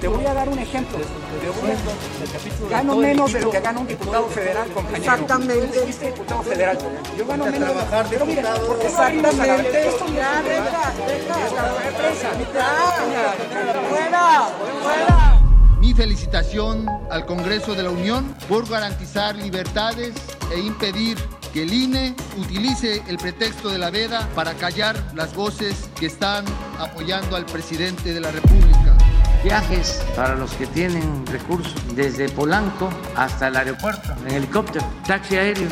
Te voy a dar un ejemplo. Gano menos de lo que gana un diputado federal, compañero. Exactamente. Fuiste diputado federal. Yo gano menos de trabajar pero mira, diputado. porque salimos a la Exactamente. esto Ya, deja, deja. Fuera, fuera. Mi felicitación al Congreso de la Unión por garantizar libertades e impedir que el INE utilice el pretexto de la veda para callar las voces que están apoyando al presidente de la República. Viajes para los que tienen recursos desde Polanco hasta el aeropuerto, en helicóptero, taxi aéreo.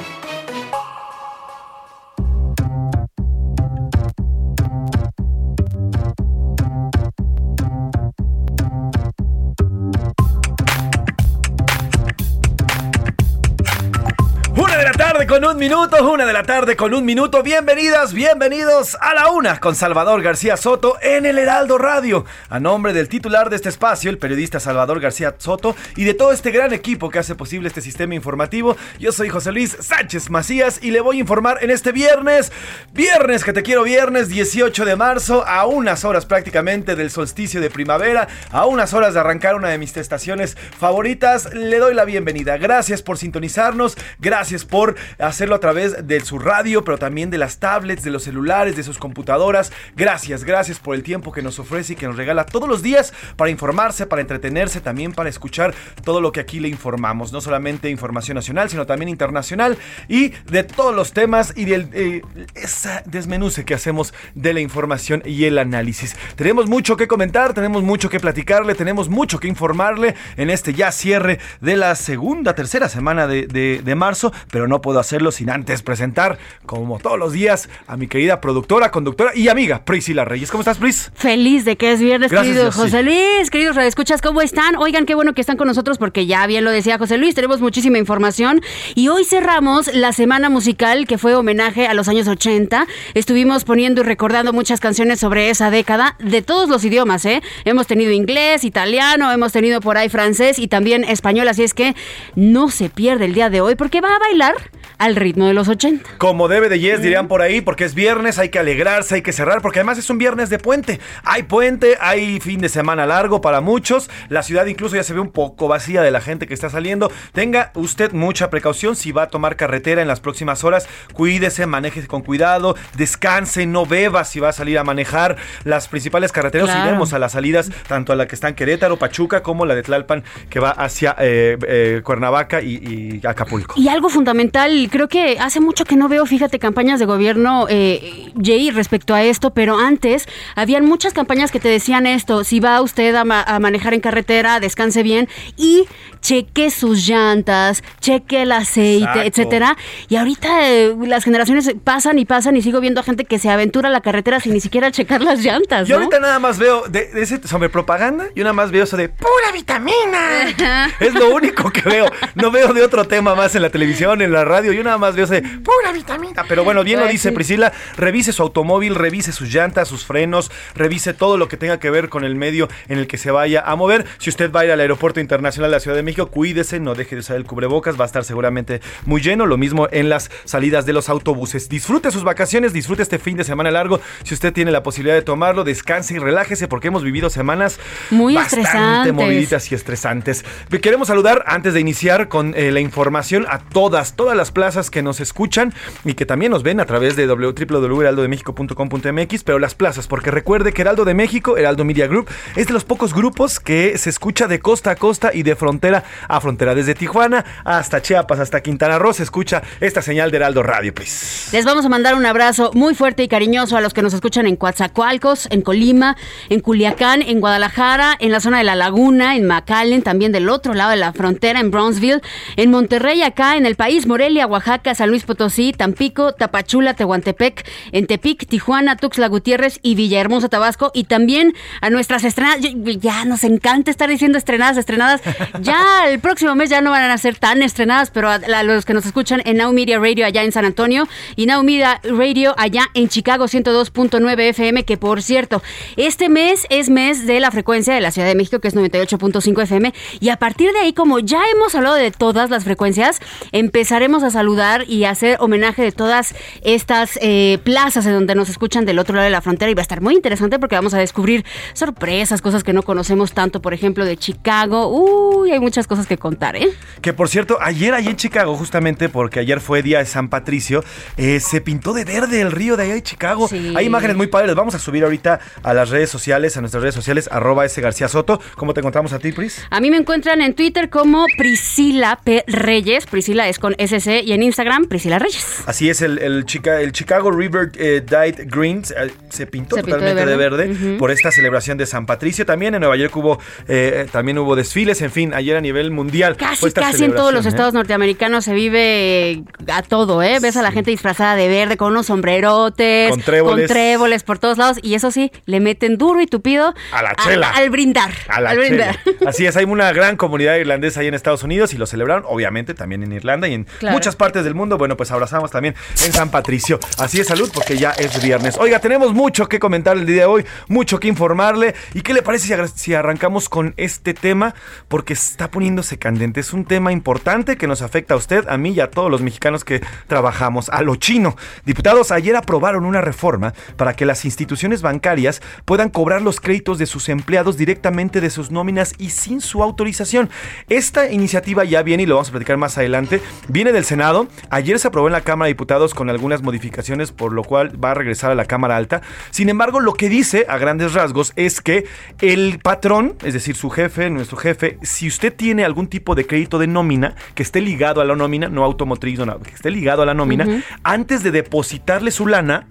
Con un minuto, una de la tarde con un minuto. Bienvenidas, bienvenidos a la una con Salvador García Soto en el Heraldo Radio. A nombre del titular de este espacio, el periodista Salvador García Soto, y de todo este gran equipo que hace posible este sistema informativo, yo soy José Luis Sánchez Macías y le voy a informar en este viernes, viernes que te quiero viernes 18 de marzo, a unas horas prácticamente del solsticio de primavera, a unas horas de arrancar una de mis estaciones favoritas. Le doy la bienvenida. Gracias por sintonizarnos, gracias por hacerlo a través de su radio, pero también de las tablets, de los celulares, de sus computadoras. Gracias, gracias por el tiempo que nos ofrece y que nos regala todos los días para informarse, para entretenerse, también para escuchar todo lo que aquí le informamos. No solamente información nacional, sino también internacional y de todos los temas y del eh, esa desmenuce que hacemos de la información y el análisis. Tenemos mucho que comentar, tenemos mucho que platicarle, tenemos mucho que informarle en este ya cierre de la segunda, tercera semana de, de- de marzo, pero no puedo hacerlo sin antes presentar, como todos los días, a mi querida productora, conductora y amiga Priscila Reyes. ¿Cómo estás, Pris? Feliz de que es viernes, Gracias, querido Dios, sí. José Luis, queridos radioescuchas, ¿cómo están? Oigan, qué bueno que están con nosotros porque ya bien lo decía José Luis, tenemos muchísima información y hoy cerramos la semana musical que fue homenaje a los años 80. Estuvimos poniendo y recordando muchas canciones sobre esa década de todos los idiomas, ¿eh? Hemos tenido inglés, italiano, hemos tenido por ahí francés y también español, así es que no se pierde el día de hoy porque va a bailar al ritmo de los 80. Como debe de yes, dirían por ahí, porque es viernes, hay que alegrarse, hay que cerrar, porque además es un viernes de puente. Hay puente, hay fin de semana largo para muchos. La ciudad incluso ya se ve un poco vacía de la gente que está saliendo. Tenga usted mucha precaución si va a tomar carretera en las próximas horas. Cuídese, maneje con cuidado, descanse, no beba si va a salir a manejar. Las principales carreteras, Claro. si vemos a las salidas, tanto a la que está en Querétaro, Pachuca, como la de Tlalpan, que va hacia eh, eh, Cuernavaca y, y Acapulco. Y algo fundamental, creo que hace mucho que no veo, fíjate, campañas de gobierno, eh, Jay, respecto a esto, pero antes habían muchas campañas que te decían esto, si va usted a, ma- a manejar en carretera, descanse bien y cheque sus llantas, cheque el aceite, Exacto. etcétera. Y ahorita eh, las generaciones pasan y pasan y sigo viendo a gente que se aventura a la carretera sin ni siquiera checar las llantas, Yo ahorita nada más veo de, de ese sobre propaganda, yo nada más veo eso de pura vitamina. es lo único que veo. No veo de otro tema más en la televisión, en la radio. Yo nada más veo ese de pura vitamina. Pero bueno, bien lo Pues dice sí. Priscila. Revise su automóvil, revise sus llantas, sus frenos, revise todo lo que tenga que ver con el medio en el que se vaya a mover. Si usted va a ir al aeropuerto internacional de la Ciudad de México, cuídese, no deje de usar el cubrebocas, va a estar seguramente muy lleno. Lo mismo en las salidas de los autobuses. Disfrute sus vacaciones, disfrute este fin de semana largo. Si usted tiene la posibilidad de tomarlo, descanse y relájese porque hemos vivido semanas Muy bastante estresantes. moviditas y estresantes. Queremos saludar antes de iniciar con eh, la información a todas, todas las plazas que nos escuchan y que también nos ven a través de www.heraldodemexico.com.mx, pero las plazas, porque recuerde que Heraldo de México, Heraldo Media Group, es de los pocos grupos que se escucha de costa a costa y de frontera a frontera. Desde Tijuana hasta Chiapas, hasta Quintana Roo, se escucha esta señal de Heraldo Radio, please. Les vamos a mandar un abrazo muy fuerte y cariñoso a los que nos escuchan en Coatzacoalcos, en Colima, en Culiacán, en Guadalajara, en la zona de La Laguna, en McAllen, también del otro lado de la frontera, en Brownsville, en Monterrey, acá en el país, Morelia, Oaxaca, San Luis Potosí, Tampico, Tapachula, Tehuantepec, en Tepic, Tijuana, Tuxtla Gutiérrez y Villahermosa, Tabasco, y también a nuestras estrenadas. Ya nos encanta estar diciendo estrenadas, estrenadas. Ya el próximo mes ya no van a ser tan estrenadas, pero a, los que nos escuchan en Now Media Radio allá en San Antonio y Now Media Radio allá en Chicago 102.9 FM, que por cierto, este mes es mes de la frecuencia de la Ciudad de México, que es 98.5 FM, y a partir de ahí, como ya hemos hablado de todas las frecuencias, empezaremos a saludar y hacer homenaje de todas estas eh, plazas en donde nos escuchan del otro lado de la frontera y va a estar muy interesante porque vamos a descubrir sorpresas, cosas que no conocemos tanto, por ejemplo, de Chicago. Uy, hay muchas cosas que contar, ¿eh? Que por cierto, ayer allí en Chicago, justamente porque ayer fue día de San Patricio, eh, se pintó de verde el río de allá de Chicago. Sí. Hay imágenes muy padres. Vamos a subir ahorita a las redes sociales, a nuestras redes sociales, arroba ese García Soto. ¿Cómo te encontramos a ti, Pris? A mí me encuentran en Twitter como Priscila P. Reyes. Priscila es con SC y en Instagram Priscila Reyes. Así es, el, el, Chica, el Chicago River eh, Dyed Green eh, se pintó Se pintó totalmente de de verde, por esta celebración de San Patricio. También en Nueva York hubo, eh, también hubo desfiles, en fin, ayer a nivel mundial. Casi, casi en todos los ¿eh? estados norteamericanos se vive eh, a todo, ¿eh? Ves a la gente disfrazada de verde con unos sombrerotes, Con tréboles. con tréboles por todos lados y eso sí, le meten duro y tupido A la chela. al brindar. A la al brindar. chela. Así es, hay una gran comunidad irlandesa ahí en Estados Unidos y lo celebraron, obviamente, también en Irlanda y en Claro. muchas partes del mundo. Bueno, pues abrazamos también en San Patricio. Así es, salud, porque ya es viernes. Oiga, tenemos mucho que comentar el día de hoy, mucho que informarle. ¿Y qué le parece si, si arrancamos con este tema? Porque está poniéndose candente. Es un tema importante que nos afecta a usted, a mí y a todos los mexicanos que trabajamos. A lo chino. Diputados ayer aprobaron una reforma para que las instituciones bancarias puedan cobrar los créditos de sus empleados directamente de sus nóminas y sin su autorización. Esta iniciativa ya viene y lo vamos a platicar más adelante. Viene del Senado. Ayer se aprobó en la Cámara de Diputados con algunas modificaciones, por lo cual va a regresar a la Cámara Alta. Sin embargo, lo que dice a grandes rasgos es que el patrón, es decir, su jefe, nuestro jefe, si usted tiene algún tipo de crédito de nómina que esté ligado a la nómina, no automotriz, no, no, que esté ligado a la nómina, antes de depositarle su lana,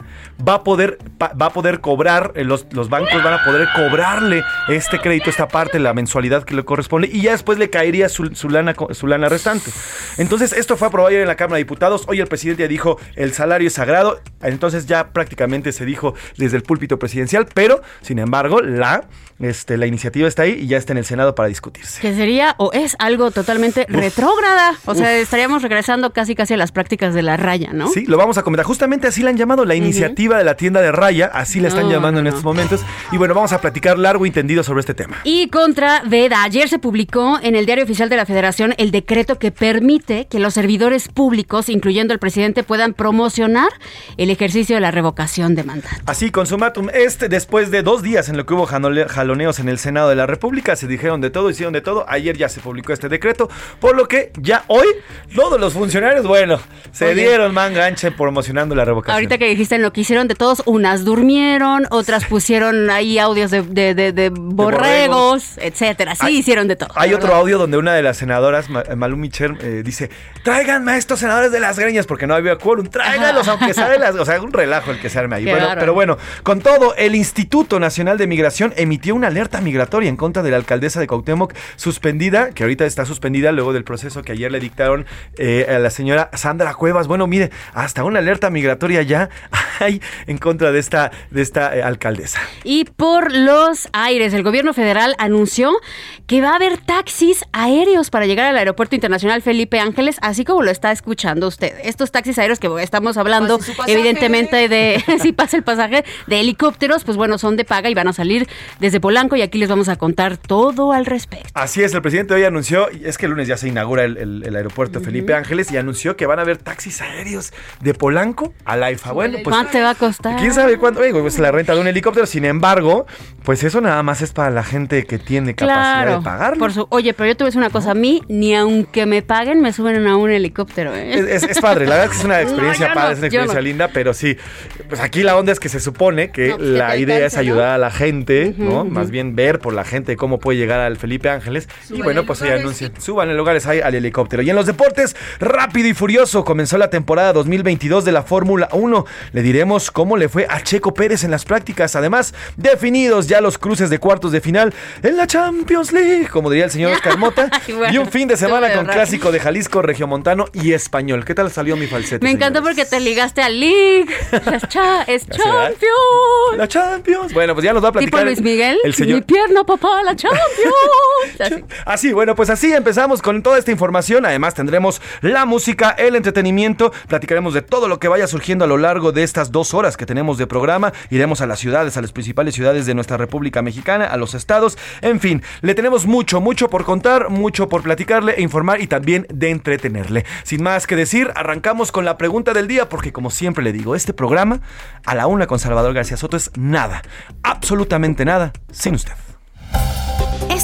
va a poder, va a poder cobrar, eh, los, los bancos van a poder cobrarle este crédito, esta parte, la mensualidad que le corresponde, y ya después le caería su, su lana, su lana restante. Entonces, esto fue aprobado ayer en la Cámara de Diputados. Hoy el presidente ya dijo el salario es sagrado. Entonces ya prácticamente se dijo desde el púlpito presidencial, pero sin embargo, la, este, la iniciativa está ahí y ya está en el Senado para discutirse. Que sería o es algo totalmente retrógrada. O sea, estaríamos regresando casi casi a las prácticas de la raya, ¿no? Sí, lo vamos a comentar. Justamente así la han llamado la iniciativa de la tienda de Raya, así la están No, llamando en estos momentos. Y bueno, vamos a platicar largo y tendido sobre este tema. Y contra Veda, ayer se publicó en el Diario Oficial de la Federación el decreto que permite que los servidores públicos, incluyendo el presidente, puedan promocionar el ejercicio de la revocación de mandato. Así, consumatum este, después de dos días en lo que hubo jaloneos en el Senado de la República, se dijeron de todo, hicieron de todo. Ayer ya se publicó este decreto, por lo que ya hoy todos los funcionarios, bueno, se Oye. dieron manga ancha promocionando la revocación. Ahorita que dijiste lo que hicieron de todos, unas durmieron, otras pusieron ahí audios de, de- de- de borregos, etcétera. Sí, Hay- hicieron de todo. Hay otro audio donde una de las senadoras, Ma- Malú Micher, eh, dice: Tráiganme a estos senadores de las greñas, porque no había quórum. Tráiganlos, aunque sea de las. O sea, un relajo el que se arme ahí. Bueno, pero bueno, con todo, el Instituto Nacional de Migración emitió una alerta migratoria en contra de la alcaldesa de Cuauhtémoc, suspendida, que ahorita está suspendida luego del proceso que ayer le dictaron eh, a la señora Sandra Cuevas. Bueno, mire, hasta una alerta migratoria ya hay en contra de esta, de esta eh, alcaldesa. Y por los aires, el gobierno federal anunció que va a haber taxis aéreos para llegar al Aeropuerto Internacional Felipe Ángeles, así como lo está escuchando usted. Estos taxis aéreos que estamos hablando, evidentemente, de si pasa el pasaje, de helicópteros, pues bueno, son de paga y van a salir desde Polanco y aquí les vamos a contar todo al respecto. Así es, el presidente hoy anunció, es que el lunes ya se inaugura el, el- el aeropuerto Felipe Ángeles y anunció que van a haber taxis aéreos de Polanco a la IFA. Bueno, pues a te va a costar? ¿Quién sabe cuánto? Oye, pues la renta de un helicóptero. Sin embargo, pues eso nada más es para la gente que tiene capacidad Claro. de pagarlo. Por su, oye, pero yo te voy a decir una cosa. A mí, ni aunque me paguen, me suben a un helicóptero. ¿eh? Es, es- es padre, la verdad es que es una experiencia padre, no, es una experiencia no. linda, pero sí, pues aquí la onda es que se supone que pues la idea es ayudar a la gente, ¿no? Más bien ver por la gente cómo puede llegar al Felipe Ángeles. y bueno, pues ahí anuncian, suban en lugares ahí al helicóptero. Y en los deportes, rápido y furioso, comenzó la temporada 2022 de la Fórmula 1. Le diremos cómo le fue a Checo Pérez en las prácticas. Además, definidos ya los cruces de cuartos de final en la Champions League, como diría el señor Oscar Mota. Bueno, y un fin de semana con clásico de Jalisco, Regiomontano y Español. ¿Qué tal salió mi falsete? Me encantó señores? porque te ligaste al League. Es, cha- es ¿Ya será? champion. La Champions. Bueno, pues ya nos va a Tipo platicar. Luis Miguel. El Mi señor. pierna, papá, la champion. Así. Así, bueno, pues así empezamos con toda esta información. Además, tendremos la música, el entretenimiento. Platicaremos de todo lo que vaya surgiendo a lo largo de estas dos horas que tenemos de programa. Iremos a las ciudades, a las principales ciudades de nuestra República Mexicana, a los estados. En fin, le tenemos mucho, mucho por contar, mucho por platicarle e informar y también de entretenerle. Sin más que decir, arrancamos con la pregunta del día, porque como siempre le digo, este programa a la una con Salvador García Soto es nada, absolutamente nada, sin usted.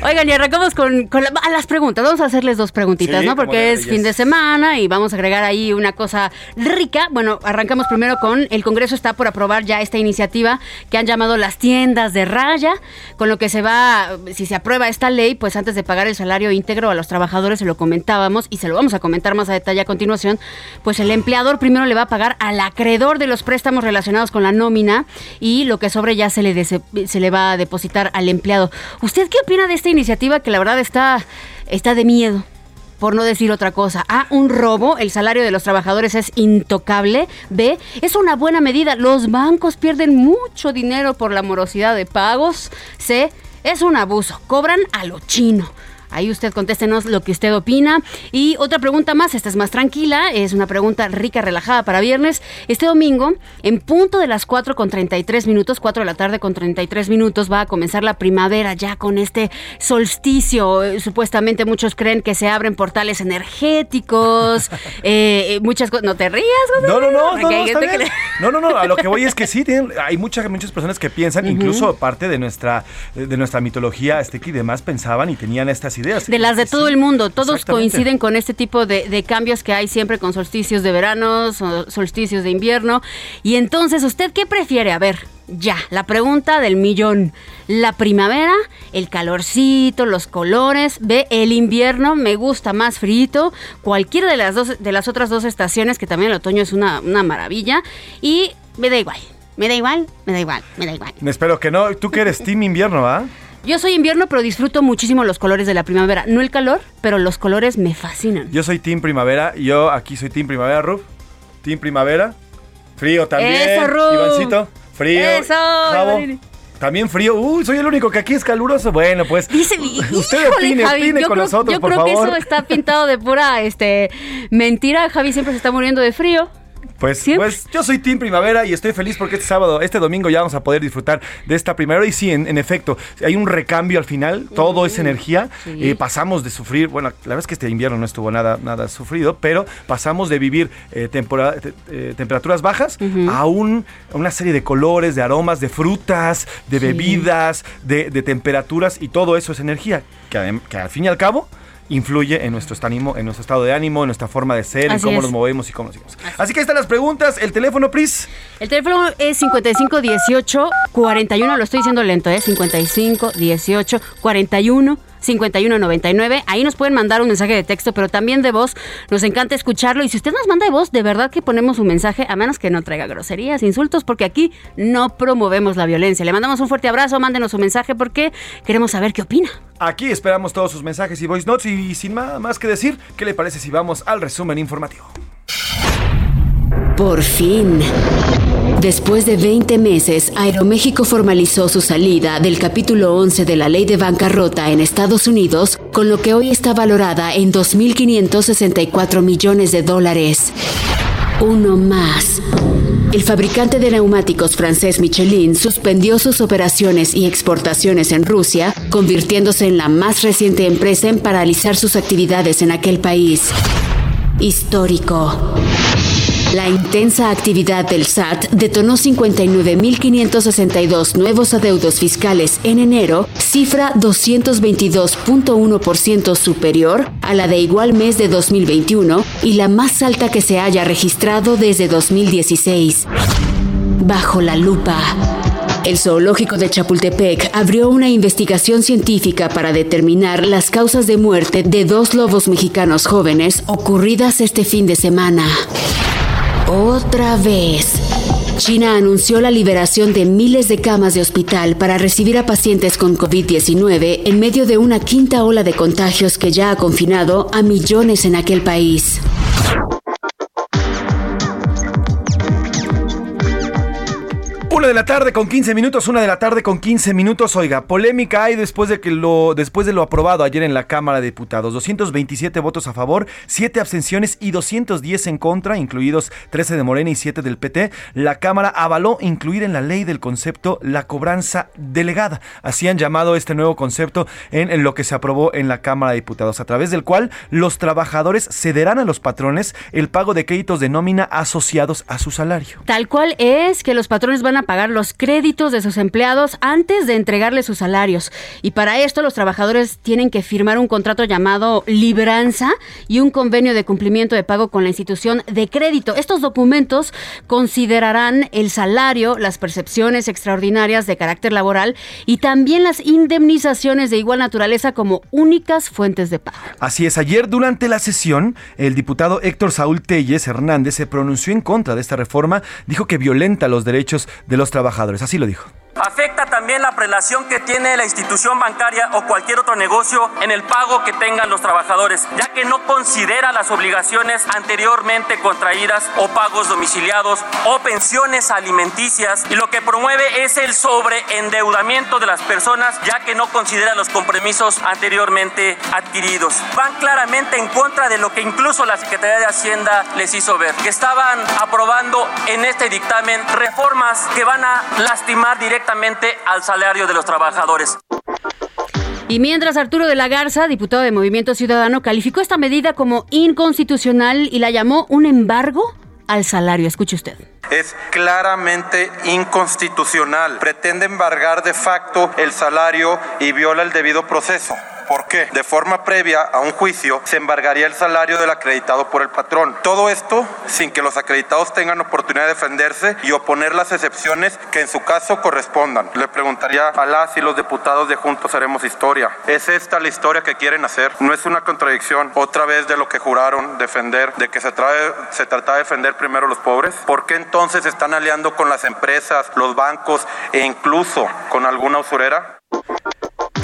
Oigan, y arrancamos con, con la- a las preguntas. Vamos a hacerles dos preguntitas, Sí, ¿no? Porque es fin de semana y vamos a agregar ahí una cosa rica. Bueno, arrancamos primero con el Congreso está por aprobar ya esta iniciativa que han llamado las tiendas de raya, con lo que se va, si se aprueba esta ley, pues antes de pagar el salario íntegro a los trabajadores, se lo comentábamos y se lo vamos a comentar más a detalle a continuación, pues el empleador primero le va a pagar al acreedor de los préstamos relacionados con la nómina y lo que sobre ya se le, se le va a depositar al empleado. ¿Usted qué opina de iniciativa que la verdad está, está de miedo? Por no decir otra cosa. A, un robo, el salario de los trabajadores es intocable. B, es una buena medida. Los bancos pierden mucho dinero por la morosidad de pagos. C, es un abuso. Cobran a lo chino. Ahí usted contéstenos lo que usted opina. Y otra pregunta más, esta es más tranquila, es una pregunta rica, relajada para viernes. Este domingo, en punto de las 4 con 33 minutos, 4 de la tarde con 33 minutos, va a comenzar la primavera ya con este solsticio. Supuestamente muchos creen que se abren portales energéticos, eh, eh, muchas cosas. No te rías, José No, no, no, no, no, está bien. le- no, no, no, a lo que voy es que sí, tienen- hay muchas, muchas personas que piensan, incluso parte de nuestra, de nuestra mitología azteca y demás, pensaban y tenían estas ideas. De las de Sí, todo el mundo, todos coinciden con este tipo de, de cambios que hay siempre con solsticios de verano, so- solsticios de invierno. Y entonces, ¿usted qué prefiere? A ver, ya, la pregunta del millón. La primavera, el calorcito, los colores, ve el invierno, me gusta más frito, cualquiera de las dos, de las otras dos estaciones, que también el otoño es una, una maravilla, y me da igual, me da igual, me da igual, me da igual. Espero que no. Tú que eres Team Invierno, ¿va? Yo soy invierno, pero disfruto muchísimo los colores de la primavera. No el calor, pero los colores me fascinan. Yo soy Team Primavera. Yo aquí soy Team Primavera, Ruf. Team Primavera. Frío también. Eso, Ruf. Ivancito. Frío. Eso, Javo. También frío. Uy, soy el único que aquí es caluroso. Bueno, pues. Dice, usted híjole, opine, Javi, opine yo con creo, nosotros, yo por creo favor. que eso está pintado de pura este mentira. Javi siempre se está muriendo de frío. Pues, Siempre. pues yo soy Team Primavera y estoy feliz porque este sábado, este domingo ya vamos a poder disfrutar de esta primavera. Y sí, en, en efecto, hay un recambio al final, todo es energía. sí. eh, pasamos de sufrir, bueno, la verdad es que este invierno no estuvo nada, nada sufrido, pero pasamos de vivir eh, tempora- eh, temperaturas bajas a un- a una serie de colores, de aromas, de frutas, de bebidas, de, de temperaturas y todo eso es energía, que al fin y al cabo influye en nuestro, ánimo, en nuestro estado de ánimo, en nuestra forma de ser, en cómo es. nos movemos y cómo nos seguimos. Así que ahí están las preguntas. El teléfono, Pris. El teléfono es 55 18 41, lo estoy diciendo lento, ¿eh? 55 18 41 5199. Ahí nos pueden mandar un mensaje de texto, pero también de voz. Nos encanta escucharlo. Y si usted nos manda de voz, de verdad que ponemos un mensaje, a menos que no traiga groserías, insultos, porque aquí no promovemos la violencia. Le mandamos un fuerte abrazo, mándenos un mensaje porque queremos saber qué opina. Aquí esperamos todos sus mensajes y voice notes. Y, sin nada más que decir, ¿qué le parece si vamos al resumen informativo? Por fin. Después de 20 meses, Aeroméxico formalizó su salida del capítulo 11 de la ley de bancarrota en Estados Unidos, con lo que hoy está valorada en 2.564 millones de dólares. Uno más. El fabricante de neumáticos francés Michelin suspendió sus operaciones y exportaciones en Rusia, convirtiéndose en la más reciente empresa en paralizar sus actividades en aquel país. Histórico. La intensa actividad del SAT detonó 59.562 nuevos adeudos fiscales en enero, cifra 222.1% superior a la de igual mes de 2021 y la más alta que se haya registrado desde 2016. Bajo la lupa. El zoológico de Chapultepec abrió una investigación científica para determinar las causas de muerte de dos lobos mexicanos jóvenes ocurridas este fin de semana. Otra vez. China anunció la liberación de miles de camas de hospital para recibir a pacientes con COVID-19 en medio de una quinta ola de contagios que ya ha confinado a millones en aquel país. Una de la tarde con 15 minutos, una de la tarde con 15 minutos. Oiga, polémica hay después de que lo después de lo aprobado ayer en la Cámara de Diputados. 227 votos a favor, 7 abstenciones y 210 en contra, incluidos 13 de Morena y 7 del PT. La Cámara avaló incluir en la ley del concepto la cobranza delegada. Así han llamado este nuevo concepto en, lo que se aprobó en la Cámara de Diputados, a través del cual los trabajadores cederán a los patrones el pago de créditos de nómina asociados a su salario. Tal cual es que los patrones van a pagar los créditos de sus empleados antes de entregarles sus salarios. Y para esto los trabajadores tienen que firmar un contrato llamado libranza y un convenio de cumplimiento de pago con la institución de crédito. Estos documentos considerarán el salario, las percepciones extraordinarias de carácter laboral y también las indemnizaciones de igual naturaleza como únicas fuentes de pago. Así es, ayer durante la sesión, el diputado Héctor Saúl Telles Hernández se pronunció en contra de esta reforma, dijo que violenta los derechos de los trabajadores. Así lo dijo. Afecta también la prelación que tiene la institución bancaria o cualquier otro negocio en el pago que tengan los trabajadores, ya que no considera las obligaciones anteriormente contraídas o pagos domiciliados o pensiones alimenticias y lo que promueve es el sobreendeudamiento de las personas, ya que no considera los compromisos anteriormente adquiridos. Van claramente en contra de lo que incluso la Secretaría de Hacienda les hizo ver, que estaban aprobando en este dictamen reformas que van a lastimar directamente al salario de los trabajadores. Y mientras Arturo de la Garza, diputado de Movimiento Ciudadano, calificó esta medida como inconstitucional y la llamó un embargo al salario. Escuche usted. Es claramente inconstitucional. Pretende embargar de facto el salario y viola el debido proceso. ¿Por qué? De forma previa a un juicio se embargaría el salario del acreditado por el patrón. Todo esto sin que los acreditados tengan oportunidad de defenderse y oponer las excepciones que en su caso correspondan. Le preguntaría a las y los diputados de Juntos Haremos Historia. ¿Es esta la historia que quieren hacer? ¿No es una contradicción otra vez de lo que juraron defender, de que se, trae, se trata de defender primero los pobres? ¿Por qué entonces se están aliando con las empresas, los bancos e incluso con alguna usurera?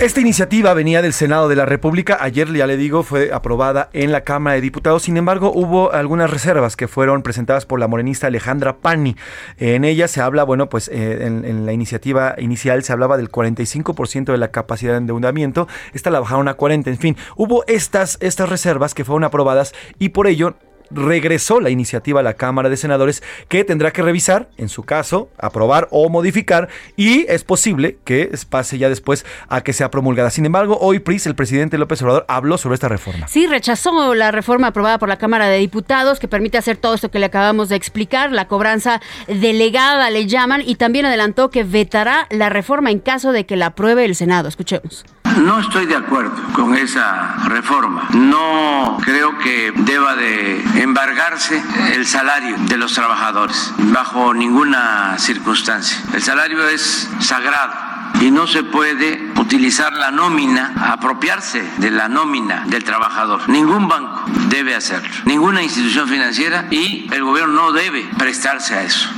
Esta iniciativa venía del Senado de la República. Ayer, ya le digo, fue aprobada en la Cámara de Diputados. Sin embargo, hubo algunas reservas que fueron presentadas por la morenista Alejandra Pani. En ella se habla, bueno, pues eh, en, en, la iniciativa inicial se hablaba del 45% de la capacidad de endeudamiento. Esta la bajaron a 40. En fin, hubo estas, estas reservas que fueron aprobadas y por ello regresó la iniciativa a la Cámara de Senadores que tendrá que revisar, en su caso, aprobar o modificar y es posible que pase ya después a que sea promulgada. Sin embargo, hoy PRIS, el presidente López Obrador, habló sobre esta reforma. Sí, rechazó la reforma aprobada por la Cámara de Diputados que permite hacer todo esto que le acabamos de explicar, la cobranza delegada le llaman y también adelantó que vetará la reforma en caso de que la apruebe el Senado. Escuchemos. No estoy de acuerdo con esa reforma. No creo que deba de embargarse el salario de los trabajadores bajo ninguna circunstancia. El salario es sagrado y no se puede utilizar la nómina, apropiarse de la nómina del trabajador. Ningún banco debe hacerlo, ninguna institución financiera y el gobierno no debe prestarse a eso.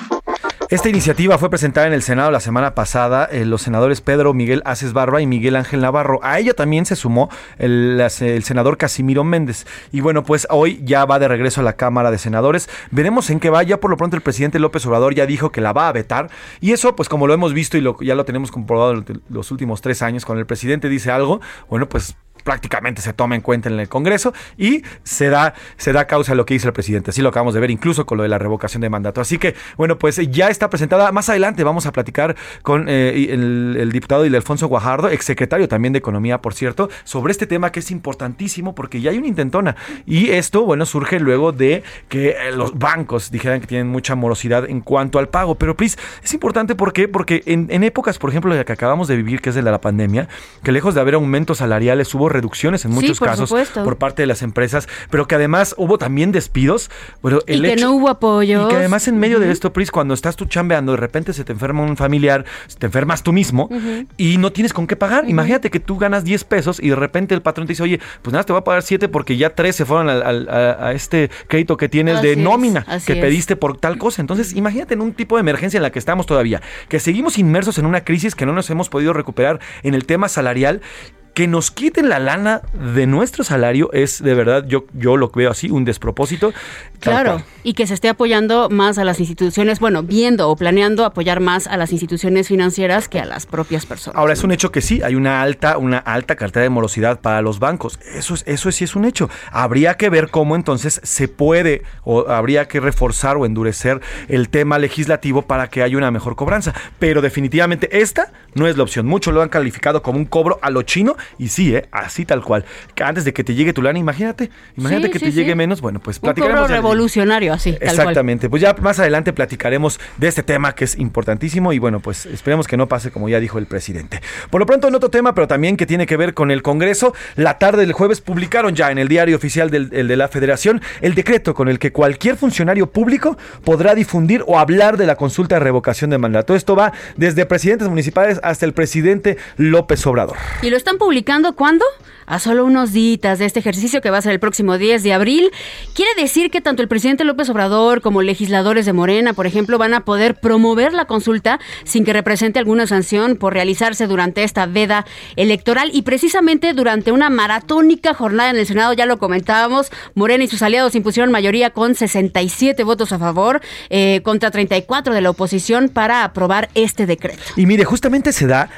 Esta iniciativa fue presentada en el Senado la semana pasada. Eh, los senadores Pedro Miguel Aces Barba y Miguel Ángel Navarro. A ella también se sumó el, senador Casimiro Méndez. Y bueno, pues hoy ya va de regreso a la Cámara de Senadores. Veremos en qué va. Ya por lo pronto el presidente López Obrador ya dijo que la va a vetar. Y eso, pues como lo hemos visto y ya lo tenemos comprobado los últimos tres años, cuando el presidente dice algo, bueno, pues prácticamente se toma en cuenta en el Congreso y se da, se da causa a lo que dice el presidente. Así lo acabamos de ver, incluso con lo de la revocación de mandato. Así que, bueno, pues ya está presentada. Más adelante vamos a platicar con eh, el, el, diputado Ildefonso Guajardo, exsecretario también de Economía, por cierto, sobre este tema que es importantísimo porque ya hay una intentona. Y esto, bueno, surge luego de que eh, los bancos dijeran que tienen mucha morosidad en cuanto al pago. Pero, please, es importante ¿por porque en, en épocas, por ejemplo, la que acabamos de vivir, que es de la pandemia, que lejos de haber aumentos salariales, hubo reducciones en muchos casos por parte de las empresas, pero que además hubo también despidos. Bueno, el y que no hubo apoyo. Y que además en medio de esto, Pris, cuando estás tú chambeando, de repente se te enferma un familiar, te enfermas tú mismo y no tienes con qué pagar. Imagínate que tú ganas 10 pesos y de repente el patrón te dice, oye, pues nada, te voy a pagar 7 porque ya 3 se fueron a, este crédito que tienes de nómina que pediste por tal cosa. Entonces, imagínate en un tipo de emergencia en la que estamos todavía, que seguimos inmersos en una crisis que no nos hemos podido recuperar en el tema salarial que nos quiten la lana de nuestro salario es de verdad, yo, yo lo veo así, un despropósito. Claro, y que se esté apoyando más a las instituciones, bueno, viendo o planeando apoyar más a las instituciones financieras que a las propias personas. Ahora es un hecho que sí, hay una alta, una alta cartera de morosidad para los bancos. Eso es, eso sí es un hecho. Habría que ver cómo entonces se puede o habría que reforzar o endurecer el tema legislativo para que haya una mejor cobranza. Pero definitivamente esta no es la opción. Muchos lo han calificado como un cobro a lo chino y sí, ¿eh? así tal cual. Antes de que te llegue tu lana, imagínate, imagínate que te llegue menos. Bueno, pues platicaremos. Un revolucionario, así. Tal Exactamente. Pues ya más adelante platicaremos de este tema que es importantísimo y bueno, pues esperemos que no pase como ya dijo el presidente. Por lo pronto, en otro tema, pero también que tiene que ver con el Congreso, la tarde del jueves publicaron ya en el diario oficial del, de la Federación el decreto con el que cualquier funcionario público podrá difundir o hablar de la consulta de revocación de mandato. Esto va desde presidentes municipales hasta el presidente López Obrador. Y lo están publicando publicando cuándo? A solo unos días de este ejercicio que va a ser el próximo 10 de abril. Quiere decir que tanto el presidente López Obrador como legisladores de Morena, por ejemplo, van a poder promover la consulta sin que represente alguna sanción por realizarse durante esta veda electoral y precisamente durante una maratónica jornada en el Senado, ya lo comentábamos, Morena y sus aliados impusieron mayoría con 67 votos a favor eh, contra 34 de la oposición para aprobar este decreto. Y mire, justamente se da,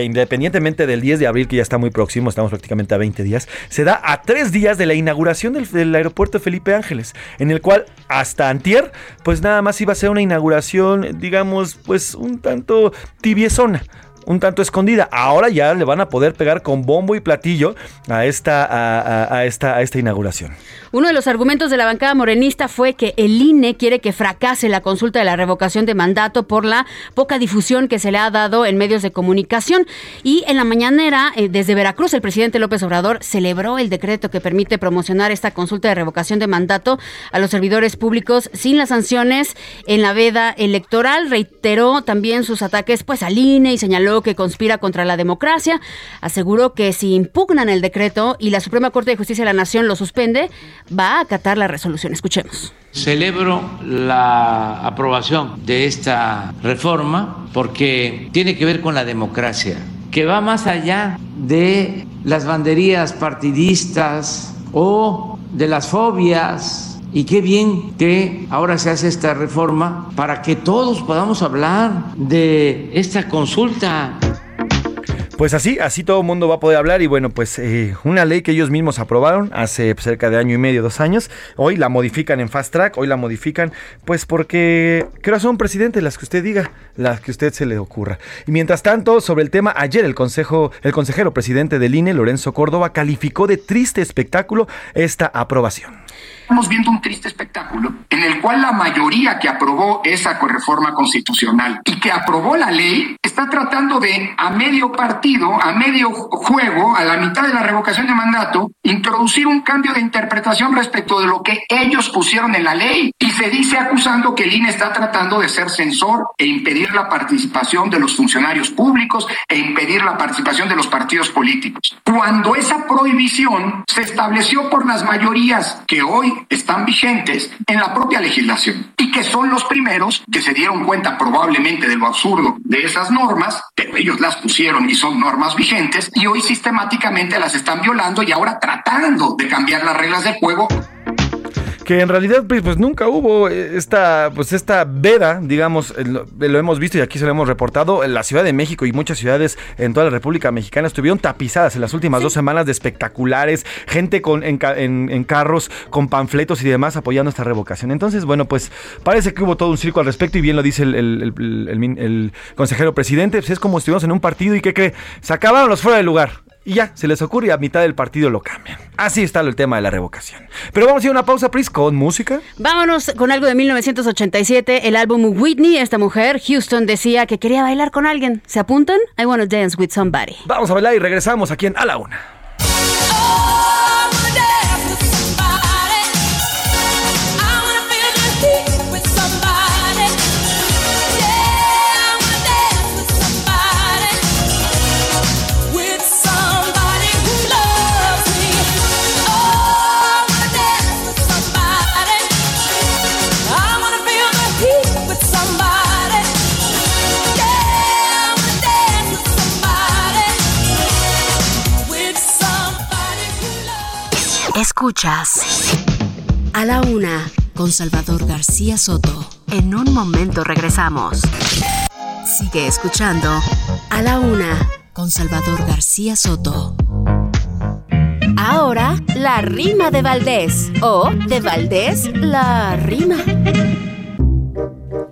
independientemente del 10 de abril que ya está muy próximo, estamos prácticamente a 20 días, se da a tres días de la inauguración del, aeropuerto Felipe Ángeles, en el cual hasta antier, pues nada más iba a ser una inauguración, digamos, pues un tanto tibiezona un tanto escondida. Ahora ya le van a poder pegar con bombo y platillo a esta, a, esta, a esta inauguración. Uno de los argumentos de la bancada morenista fue que el INE quiere que fracase la consulta de la revocación de mandato por la poca difusión que se le ha dado en medios de comunicación. Y en la mañanera, eh, desde Veracruz, el presidente López Obrador celebró el decreto que permite promocionar esta consulta de revocación de mandato a los servidores públicos sin las sanciones en la veda electoral. Reiteró también sus ataques pues al INE y señaló que conspira contra la democracia. Aseguró que si impugnan el decreto y la Suprema Corte de Justicia de la Nación lo suspende, va a acatar la resolución. Escuchemos. Celebro la aprobación de esta reforma porque tiene que ver con la democracia, que va más allá de las banderías partidistas o de las fobias y qué bien que ahora se hace esta reforma para que todos podamos hablar de esta consulta. Pues así, así todo el mundo va a poder hablar y bueno, pues eh, una ley que ellos mismos aprobaron hace cerca de año y medio, dos años, hoy la modifican en fast track, hoy la modifican pues porque creo son presidente las que usted diga, las que usted se le ocurra. Y mientras tanto, sobre el tema, ayer el consejo, el consejero presidente del INE, Lorenzo Córdoba, calificó de triste espectáculo esta aprobación. Estamos viendo un triste espectáculo en el cual la mayoría que aprobó esa reforma constitucional y que aprobó la ley está tratando de, a medio partido, a medio juego, a la mitad de la revocación de mandato, introducir un cambio de interpretación respecto de lo que ellos pusieron en la ley. Y se dice acusando que el INE está tratando de ser censor e impedir la participación de los funcionarios públicos e impedir la participación de los partidos políticos. Cuando esa prohibición se estableció por las mayorías que hoy están vigentes en la propia legislación y que son los primeros que se dieron cuenta probablemente de lo absurdo de esas normas, pero ellos las pusieron y son normas vigentes y hoy sistemáticamente las están violando y ahora tratando de cambiar las reglas del juego que en realidad pues, pues nunca hubo esta, pues esta veda, digamos, lo, lo, hemos visto y aquí se lo hemos reportado, en la Ciudad de México y muchas ciudades en toda la República Mexicana estuvieron tapizadas en las últimas dos semanas de espectaculares, gente con, en, en, carros con panfletos y demás apoyando esta revocación. Entonces, bueno, pues parece que hubo todo un circo al respecto y bien lo dice el, el, el consejero presidente, pues es como estuvimos en un partido y que, que se acabaron los fuera de lugar y ya, se les ocurre y a mitad del partido lo cambian. Así está el tema de la revocación. Pero vamos a ir a una pausa, Pris, con música. Vámonos con algo de 1987, el álbum Whitney. Esta mujer, Houston, decía que quería bailar con alguien. ¿Se apuntan? I wanna dance with somebody. Vamos a bailar y regresamos aquí en A la Una. Escuchas a la una con Salvador García Soto. En un momento regresamos. Sigue escuchando a la una con Salvador García Soto. Ahora, la rima de Valdés. O de Valdés, la rima.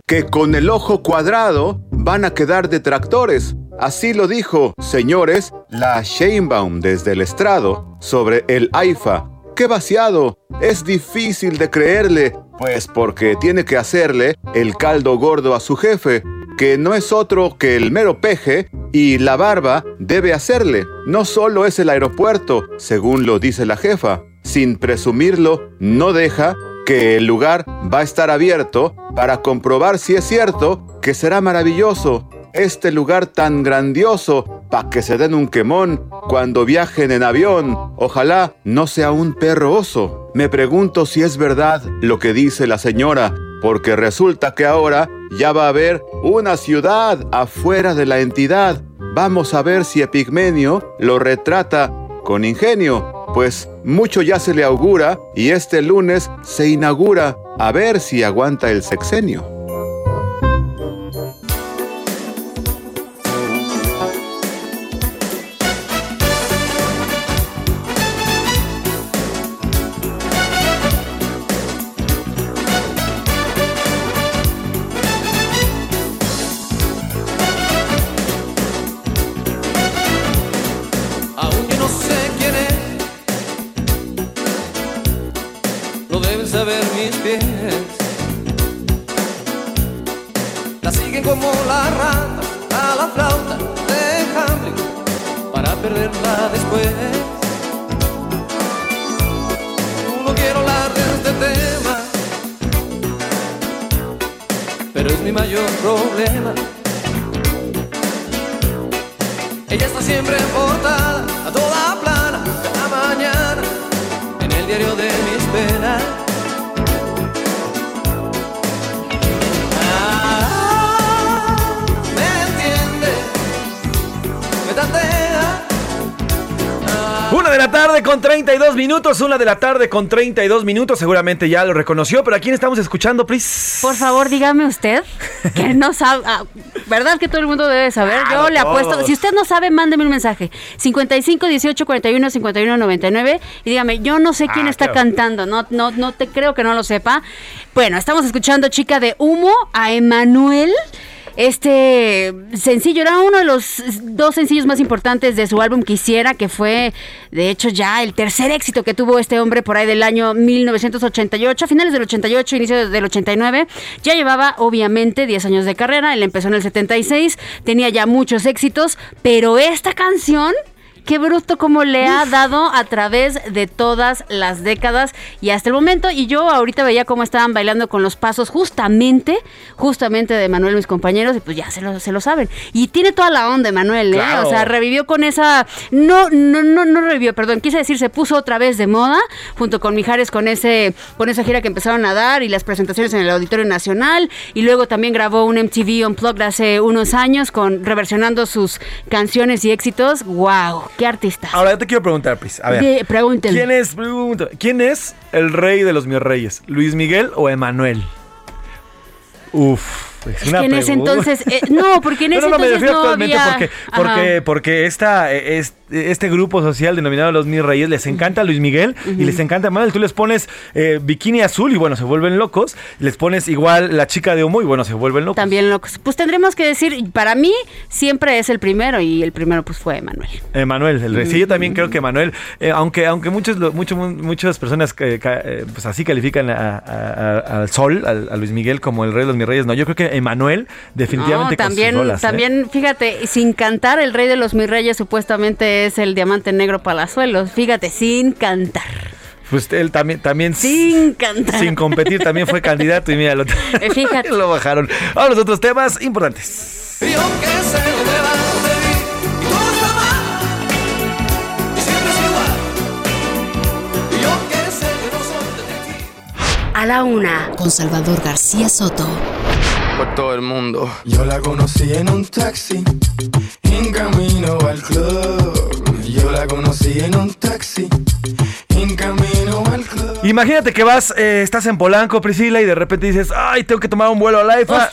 Que con el ojo cuadrado van a quedar detractores. Así lo dijo, señores, la Sheinbaum desde el estrado sobre el AIFA ¡Qué vaciado! Es difícil de creerle, pues porque tiene que hacerle el caldo gordo a su jefe, que no es otro que el mero peje, y la barba debe hacerle. No solo es el aeropuerto, según lo dice la jefa. Sin presumirlo, no deja que el lugar va a estar abierto para comprobar si es cierto que será maravilloso este lugar tan grandioso para que se den un quemón cuando viajen en avión. Ojalá no sea un perro oso. Me pregunto si es verdad lo que dice la señora, porque resulta que ahora ya va a haber una ciudad afuera de la entidad. Vamos a ver si Epigmenio lo retrata con ingenio, pues mucho ya se le augura y este lunes se inaugura a ver si aguanta el sexenio. Minutos, una de la tarde con 32 minutos. Seguramente ya lo reconoció, pero ¿a quién estamos escuchando, Pris? Por favor, dígame usted que no sabe. Ah, ¿Verdad que todo el mundo debe saber? Yo le apuesto. Si usted no sabe, mándeme un mensaje. 55 18 41 51 99 y dígame, yo no sé quién ah, está cantando. No, no, no te creo que no lo sepa. Bueno, estamos escuchando Chica de Humo a Emanuel. Este sencillo era uno de los dos sencillos más importantes de su álbum Quisiera, que fue de hecho ya el tercer éxito que tuvo este hombre por ahí del año 1988, a finales del 88, inicio del 89. Ya llevaba obviamente 10 años de carrera, él empezó en el 76, tenía ya muchos éxitos, pero esta canción qué bruto como le ha dado a través de todas las décadas y hasta el momento. Y yo ahorita veía cómo estaban bailando con los pasos justamente, justamente de Manuel, mis compañeros, y pues ya se lo, se lo saben. Y tiene toda la onda, Manuel, ¿eh? O sea, revivió con esa. No, no, no, no revivió, perdón, quise decir, se puso otra vez de moda, junto con Mijares, con ese, con esa gira que empezaron a dar y las presentaciones en el Auditorio Nacional. Y luego también grabó un MTV Unplugged hace unos años con reversionando sus canciones y éxitos. ¡Wow! ¿Qué artista? Ahora yo te quiero preguntar, Pris. A ver. De- pregúntenle. ¿Quién es, ¿Quién es el rey de los mis reyes? ¿Luis Miguel o Emanuel? Uf. Es, Es una que en ese pregunta. entonces, eh, no, porque en ese no, no, me entonces refiero no actualmente había... porque, porque, porque esta, eh, es- este grupo social denominado Los Mis Reyes les encanta Luis Miguel y les encanta Manuel. Tú les pones eh, bikini azul y bueno, se vuelven locos. Les pones igual la chica de humo y bueno, se vuelven locos. También locos. Pues tendremos que decir, para mí siempre es el primero y el primero pues fue Manuel. Emanuel, el rey. Sí, yo también creo que Emanuel, eh, aunque, aunque muchos, lo- mucho- muchas personas eh, pues así califican a- a- a- al Sol, a, Luis Miguel como el rey de los mis reyes, no, yo creo que Emanuel definitivamente No, con sus también, ¿eh? también, fíjate, sin cantar, el rey de los mis reyes supuestamente es el diamante negro palazuelos. Fíjate, sin cantar. Pues él también, también Sin cantar. sin competir también fue candidato y mira, lo, Eh, fíjate. lo bajaron. Ahora los otros temas importantes. Y aunque se. A la una, con Salvador García Soto. Todo el mundo. Yo la conocí en un taxi, en camino al club. Yo la conocí en un taxi, en camino al club. Imagínate que vas, eh, estás en Polanco, Priscila, y de repente dices, ay, tengo que tomar un vuelo a la IFA.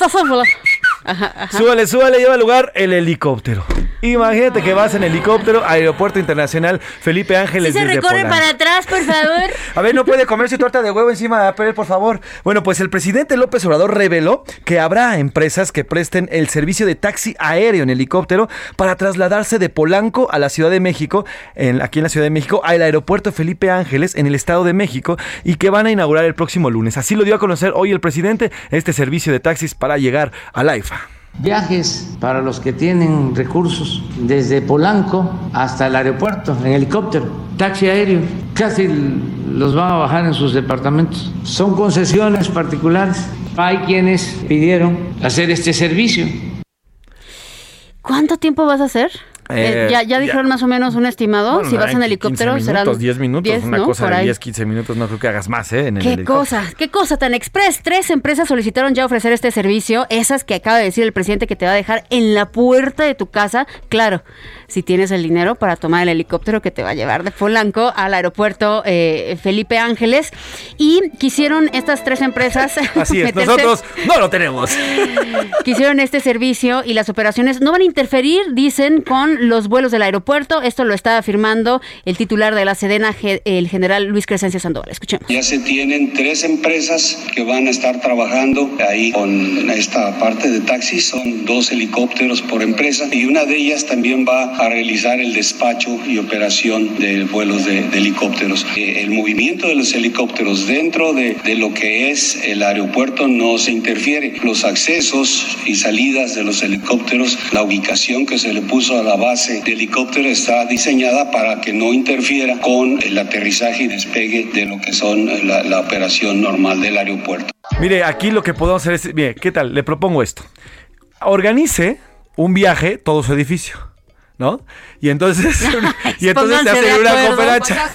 Ajá, ajá. Súbale, súbale, lleva lugar el helicóptero. Imagínate que vas en helicóptero, Aeropuerto Internacional Felipe Ángeles se desde recorre Polanco. para atrás, por favor. A ver, no puede comerse torta de huevo encima de por favor. Bueno, pues el presidente López Obrador reveló que habrá empresas que presten el servicio de taxi aéreo en helicóptero para trasladarse de Polanco a la Ciudad de México, en- aquí en la Ciudad de México, al aeropuerto Felipe Ángeles en el Estado de México y que van a inaugurar el próximo lunes. Así lo dio a conocer hoy el presidente este servicio de taxis para llegar a la IFA. Viajes para los que tienen recursos desde Polanco hasta el aeropuerto en helicóptero, taxi aéreo, casi los van a bajar en sus departamentos. Son concesiones particulares. Hay quienes pidieron hacer este servicio. ¿Cuánto tiempo vas a hacer? Eh, Eh, ya, dijeron más o menos un estimado. Bueno, si vas en helicóptero 15 serán minutos, 10 minutos, 10, una ¿no? cosa Por de ahí. 10, 15 minutos, no creo que hagas más, ¿eh? En el Qué cosa, qué cosa tan express. Tres empresas solicitaron ya ofrecer este servicio, esas que acaba de decir el presidente que te va a dejar en la puerta de tu casa. Claro, si tienes el dinero para tomar el helicóptero que te va a llevar de Polanco al aeropuerto eh, Felipe Ángeles. Y quisieron estas tres empresas. Así es, nosotros no lo tenemos. Quisieron este servicio y las operaciones no van a interferir, dicen, con los vuelos del aeropuerto. Esto lo está afirmando el titular de la Sedena, el general Luis Crescencio Sandoval. Escuchemos. Ya se tienen tres empresas que van a estar trabajando ahí con esta parte de taxis. Son dos helicópteros por empresa y una de ellas también va a realizar el despacho y operación de vuelos de, de helicópteros. Eh, el movimiento de los helicópteros dentro de, de lo que es el aeropuerto no se interfiere. Los accesos y salidas de los helicópteros, la ubicación que se le puso a la base de helicóptero está diseñada para que no interfiera con el aterrizaje y despegue de lo que son la, la operación normal del aeropuerto. Mire, aquí lo que podemos hacer es, mire, ¿qué tal? Le propongo esto. Organice un viaje, todo su edificio, ¿no? Y entonces, y entonces se Pónganse hace de una cooperacha.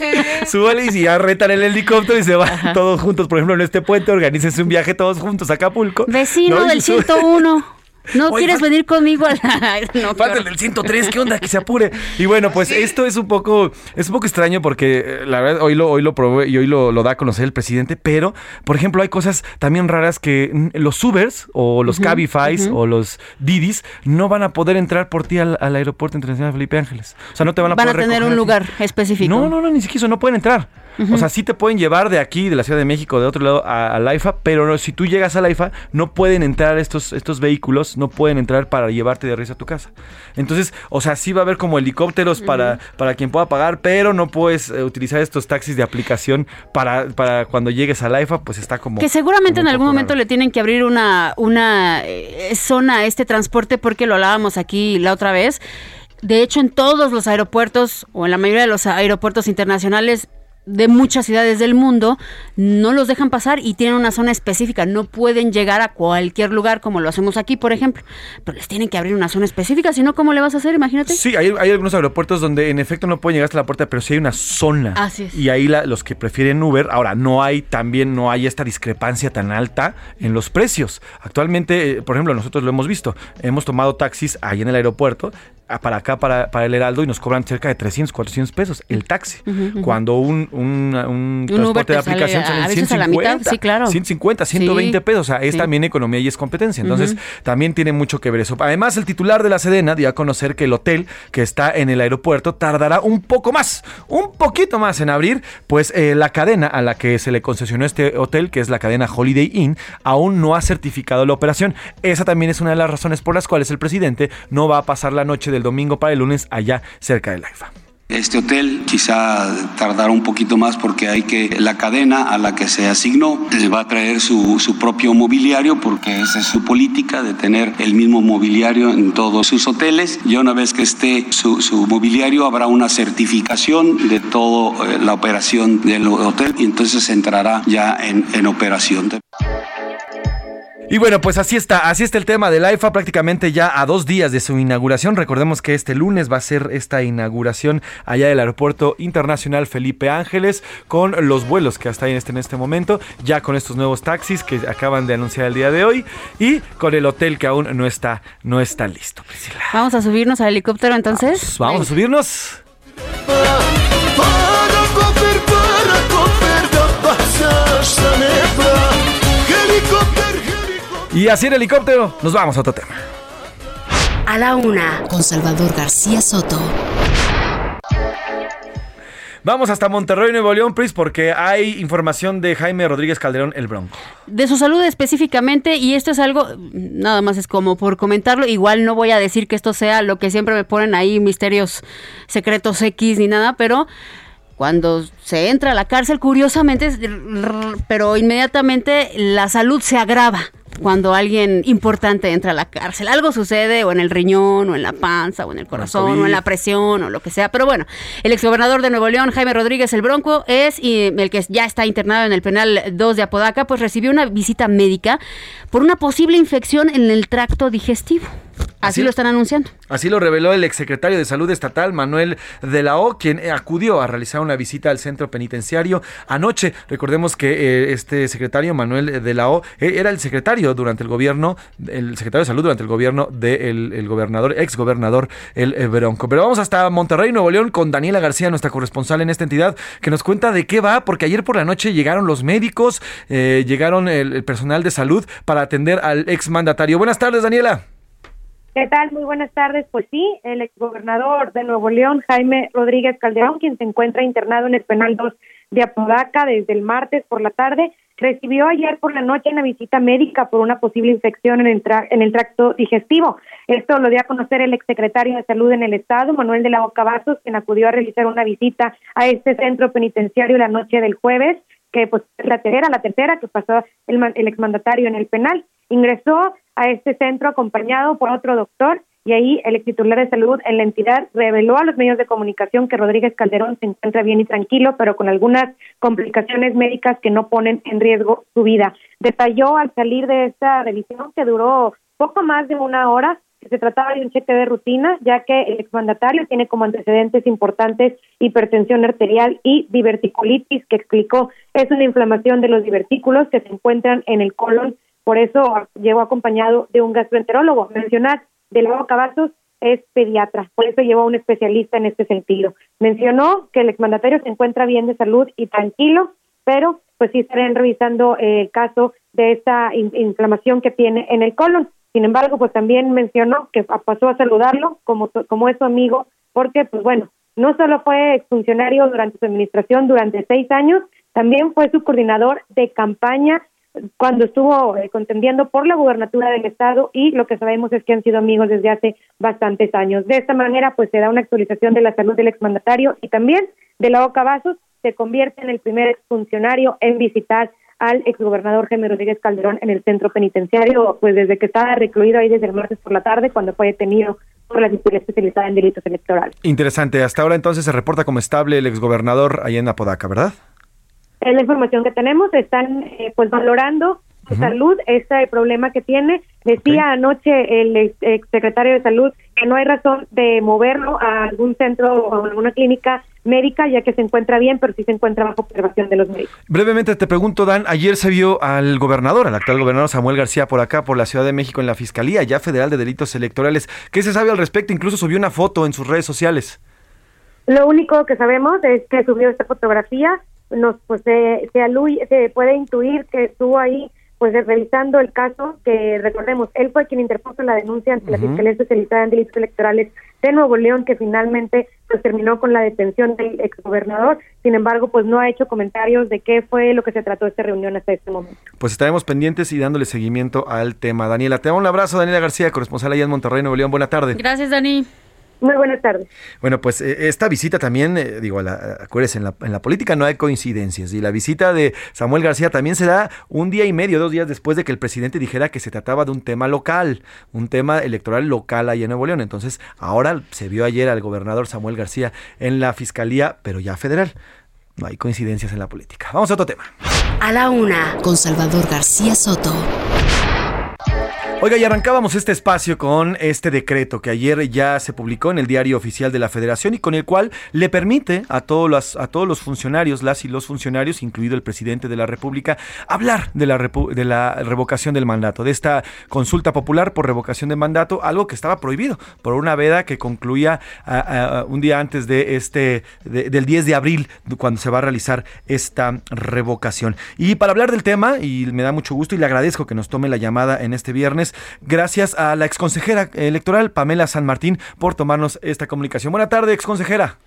Súbale y si ya retan el helicóptero y se van todos juntos. Por ejemplo, en este puente, organícense un viaje todos juntos a Acapulco. Vecino ¿no? Del sube- 101. ¿No Oye, quieres venir conmigo no, Falta el horror. del 103, ¿qué onda? Que se apure. Y bueno, pues esto es un poco, es un poco extraño porque eh, la verdad hoy lo, hoy lo probé y hoy lo, lo da a conocer el presidente, pero, por ejemplo, hay cosas también raras que los Ubers o los Ujú, Cabifys o los Didis no van a poder entrar por ti al, al aeropuerto internacional Felipe Ángeles. O sea, no te van a Van a poder tener un a ti. lugar específico. No, no, no, ni siquiera eso, no pueden entrar. O sea, sí te pueden llevar de aquí, de la Ciudad de México, de otro lado, a, a la IFA, pero no, si tú llegas a la IFA, no pueden entrar estos, estos vehículos, no pueden entrar para llevarte de regreso a tu casa. Entonces, o sea, sí va a haber como helicópteros para, para quien pueda pagar, pero no puedes eh, utilizar estos taxis de aplicación para, para cuando llegues a la IFA, pues está como... Que seguramente como en algún momento raro. le tienen que abrir una, una eh, zona a este transporte porque lo hablábamos aquí la otra vez. De hecho, en todos los aeropuertos o en la mayoría de los aeropuertos internacionales de muchas ciudades del mundo no los dejan pasar y tienen una zona específica. No pueden llegar a cualquier lugar como lo hacemos aquí, por ejemplo. Pero les tienen que abrir una zona específica. Si no, ¿cómo le vas a hacer? Imagínate. Sí, hay, hay algunos aeropuertos donde en efecto no pueden llegar hasta la puerta, pero sí hay una zona. Así es. Y ahí la- los que prefieren Uber, ahora no hay también, no hay esta discrepancia tan alta en los precios. Actualmente, eh, por ejemplo, nosotros lo hemos visto, hemos tomado taxis ahí en el aeropuerto para acá, para, para el Heraldo, y nos cobran cerca de 300, 400 pesos el taxi. Cuando un, un, un transporte de aplicación sale a- sale en a veces a la 150, mitad, sí, claro. 150, 120 Sí. pesos. O sea, es Sí. también economía y es competencia. Entonces, también tiene mucho que ver eso. Además, el titular de la Sedena dio a conocer que el hotel que está en el aeropuerto tardará un poco más, un poquito más en abrir, pues eh, la cadena a la que se le concesionó este hotel, que es la cadena Holiday Inn, aún no ha certificado la operación. Esa también es una de las razones por las cuales el presidente no va a pasar la noche del domingo para el lunes allá cerca del AIFA. Este hotel quizá tardará un poquito más porque hay que la cadena a la que se asignó les va a traer su, su propio mobiliario porque esa es su política de tener el mismo mobiliario en todos sus hoteles. Ya una vez que esté su, su mobiliario habrá una certificación de toda la operación del hotel y entonces entrará ya en, en operación. Y bueno, pues así está, así está el tema del AIFA prácticamente ya a dos días de su inauguración. Recordemos que este lunes va a ser esta inauguración allá del Aeropuerto Internacional Felipe Ángeles con los vuelos que hasta ahí en este, en este momento, ya con estos nuevos taxis que acaban de anunciar el día de hoy y con el hotel que aún no está, no está listo. Priscila. Vamos a subirnos al helicóptero entonces. Vamos a subirnos. Y así en helicóptero, nos vamos a otro tema. A la una, con Salvador García Soto. Vamos hasta Monterrey, Nuevo León, Pris, porque hay información de Jaime Rodríguez Calderón, el Bronco. De su salud específicamente, y esto es algo, nada más es como por comentarlo, igual no voy a decir que esto sea lo que siempre me ponen ahí, misterios secretos X ni nada, pero cuando se entra a la cárcel, curiosamente, pero inmediatamente la salud se agrava cuando alguien importante entra a la cárcel. Algo sucede o en el riñón, o en la panza, o en el corazón, o en la presión, o lo que sea. Pero bueno, el exgobernador de Nuevo León, Jaime Rodríguez el Bronco, es y el que ya está internado en el penal 2 de Apodaca, pues recibió una visita médica por una posible infección en el tracto digestivo. Así, Así- lo están anunciando. Así lo reveló el exsecretario de Salud Estatal, Manuel de la O, quien acudió a realizar una visita al centro penitenciario anoche. Recordemos que eh, este secretario, Manuel de la O, eh, era el secretario durante el gobierno, el secretario de Salud durante el gobierno del el gobernador, ex gobernador, el eh, Bronco. Pero vamos hasta Monterrey, Nuevo León, con Daniela García, nuestra corresponsal en esta entidad, que nos cuenta de qué va, porque ayer por la noche llegaron los médicos, eh, llegaron el, el personal de salud para atender al ex mandatario. Buenas tardes, Daniela. ¿Qué tal? Muy buenas tardes. Pues sí, el exgobernador de Nuevo León, Jaime Rodríguez Calderón, quien se encuentra internado en el penal 2 de Apodaca desde el martes por la tarde, recibió ayer por la noche una visita médica por una posible infección en el, tra- en el tracto digestivo. Esto lo dio a conocer el exsecretario de Salud en el Estado, Manuel de la Boca Vasos, quien acudió a realizar una visita a este centro penitenciario la noche del jueves que pues es la tercera, la tercera que pasó el, el exmandatario en el penal. Ingresó a este centro acompañado por otro doctor y ahí el titular de salud en la entidad reveló a los medios de comunicación que Rodríguez Calderón se encuentra bien y tranquilo, pero con algunas complicaciones médicas que no ponen en riesgo su vida. Detalló al salir de esta revisión que duró poco más de una hora que se trataba de un cheque de rutina, ya que el exmandatario tiene como antecedentes importantes hipertensión arterial y diverticulitis, que explicó es una inflamación de los divertículos que se encuentran en el colon, por eso llegó acompañado de un gastroenterólogo. Mencionar de la Cavazos es pediatra, por eso llevó a un especialista en este sentido. Mencionó que el exmandatario se encuentra bien de salud y tranquilo, pero pues sí estarán revisando eh, el caso de esta in- inflamación que tiene en el colon. Sin embargo, pues también mencionó que pa- pasó a saludarlo como, como es su amigo, porque pues bueno, no solo fue exfuncionario durante su administración durante seis años, también fue su coordinador de campaña cuando estuvo eh, contendiendo por la gubernatura del estado y lo que sabemos es que han sido amigos desde hace bastantes años. De esta manera, pues se da una actualización de la salud del exmandatario y también de la Boca Vasos se convierte en el primer exfuncionario en visitar al exgobernador Jaime Rodríguez Calderón en el centro penitenciario, pues desde que estaba recluido ahí desde el martes por la tarde, cuando fue detenido por la Fiscalía Especializada en Delitos Electorales. Interesante. Hasta ahora entonces se reporta como estable el exgobernador allá en Apodaca, ¿verdad? Es la información que tenemos, están eh, pues valorando su salud, este problema que tiene. Decía anoche el ex- exsecretario de salud que no hay razón de moverlo a algún centro o a alguna clínica médica, ya que se encuentra bien, pero sí se encuentra bajo observación de los médicos. Brevemente te pregunto, Dan, ayer se vio al gobernador, al actual gobernador Samuel García por acá, por la Ciudad de México, en la Fiscalía ya Federal de Delitos Electorales. ¿Qué se sabe al respecto? Incluso subió una foto en sus redes sociales. Lo único que sabemos es que subió esta fotografía, nos pues se, se, aluye- se puede intuir que estuvo ahí pues revisando el caso que recordemos él fue quien interpuso la denuncia ante la. Fiscalía Especializada en Delitos Electorales de Nuevo León que finalmente pues terminó con la detención del exgobernador sin embargo pues no ha hecho comentarios de qué fue lo que se trató de esta reunión hasta este momento Pues estaremos pendientes y dándole seguimiento al tema. Daniela, te mando un abrazo, Daniela García, corresponsal allá en Monterrey, Nuevo León. Buena tarde. Gracias, Dani. Muy buenas tardes. Bueno, pues eh, esta visita también, eh, digo, la, acuérdense, en la, en la política no hay coincidencias y la visita de Samuel García también se da un día y medio, dos días después de que el presidente dijera que se trataba de un tema local, un tema electoral local ahí en Nuevo León. Entonces, ahora se vio ayer al gobernador Samuel García en la fiscalía, pero ya federal. No hay coincidencias en la política. Vamos a otro tema. A la una, con Salvador García Soto. Oiga, y arrancábamos este espacio con este decreto que ayer ya se publicó en el diario oficial de la Federación y con el cual le permite a todos los, a todos los funcionarios, las y los funcionarios, incluido el presidente de la República, hablar de la, de la revocación del mandato, de esta consulta popular por revocación de mandato, algo que estaba prohibido por una veda que concluía un día antes de este, de- del 10 de abril, cuando se va a realizar esta revocación. Y para hablar del tema, y me da mucho gusto y le agradezco que nos tome la llamada en este viernes, gracias a la exconsejera electoral Pamela San Martín por tomarnos esta comunicación. Buena tarde, exconsejera.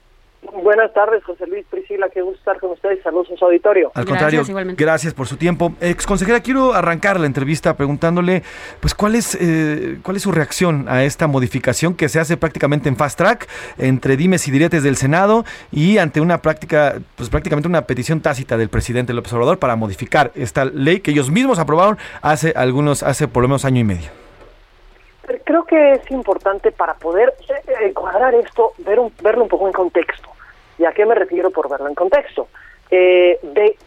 Buenas tardes, José Luis Priscila, qué gusto estar con ustedes. Saludos a su auditorio. Al contrario, gracias por su tiempo. Exconsejera, quiero arrancar la entrevista preguntándole, pues, ¿cuál es, eh, cuál es su reacción a esta modificación que se hace prácticamente en fast track entre dimes y diretes del Senado y ante una práctica, pues, prácticamente una petición tácita del presidente López Obrador para modificar esta ley que ellos mismos aprobaron hace algunos, hace por lo menos año y medio. Creo que es importante para poder eh, eh, cuadrar esto, ver un- verlo un poco en contexto. ¿Y a qué me refiero por verlo en contexto? Eh, de,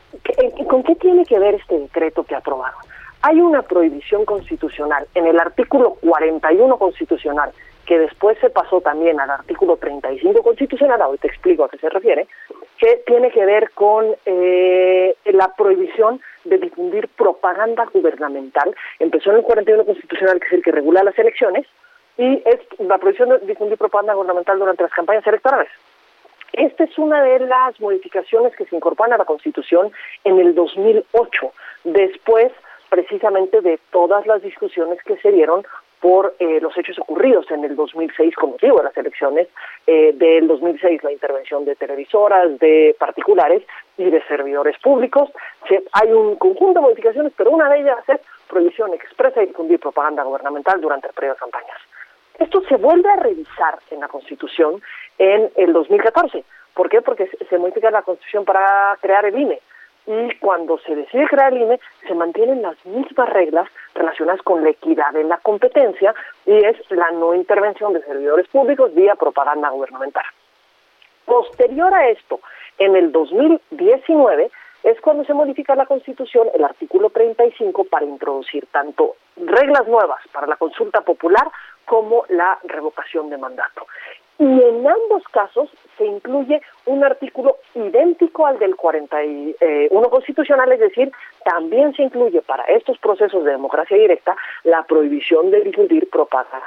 ¿Con qué tiene que ver este decreto que aprobaron? Hay una prohibición constitucional en el artículo 41 constitucional, que después se pasó también al artículo 35 constitucional, ahora te explico a qué se refiere, que tiene que ver con eh, la prohibición de difundir propaganda gubernamental. Empezó en el 41 constitucional, que es el que regula las elecciones, y es la prohibición de difundir propaganda gubernamental durante las campañas electorales. Esta es una de las modificaciones que se incorporan a la Constitución en el 2008, después precisamente de todas las discusiones que se dieron por eh, los hechos ocurridos en el 2006 con motivo de las elecciones eh, del 2006, la intervención de televisoras, de particulares y de servidores públicos. Hay un conjunto de modificaciones, pero una de ellas es prohibición expresa de difundir propaganda gubernamental durante el periodo de campañas. Esto se vuelve a revisar en la Constitución en el 2014. ¿Por qué? Porque se modifica la Constitución para crear el INE. Y cuando se decide crear el INE, se mantienen las mismas reglas relacionadas con la equidad en la competencia y es la no intervención de servidores públicos vía propaganda gubernamental. Posterior a esto, en el 2019, es cuando se modifica la Constitución, el artículo 35, para introducir tanto reglas nuevas para la consulta popular como la revocación de mandato. Y en ambos casos se incluye un artículo idéntico al del 41 constitucional, es decir, también se incluye para estos procesos de democracia directa la prohibición de difundir propaganda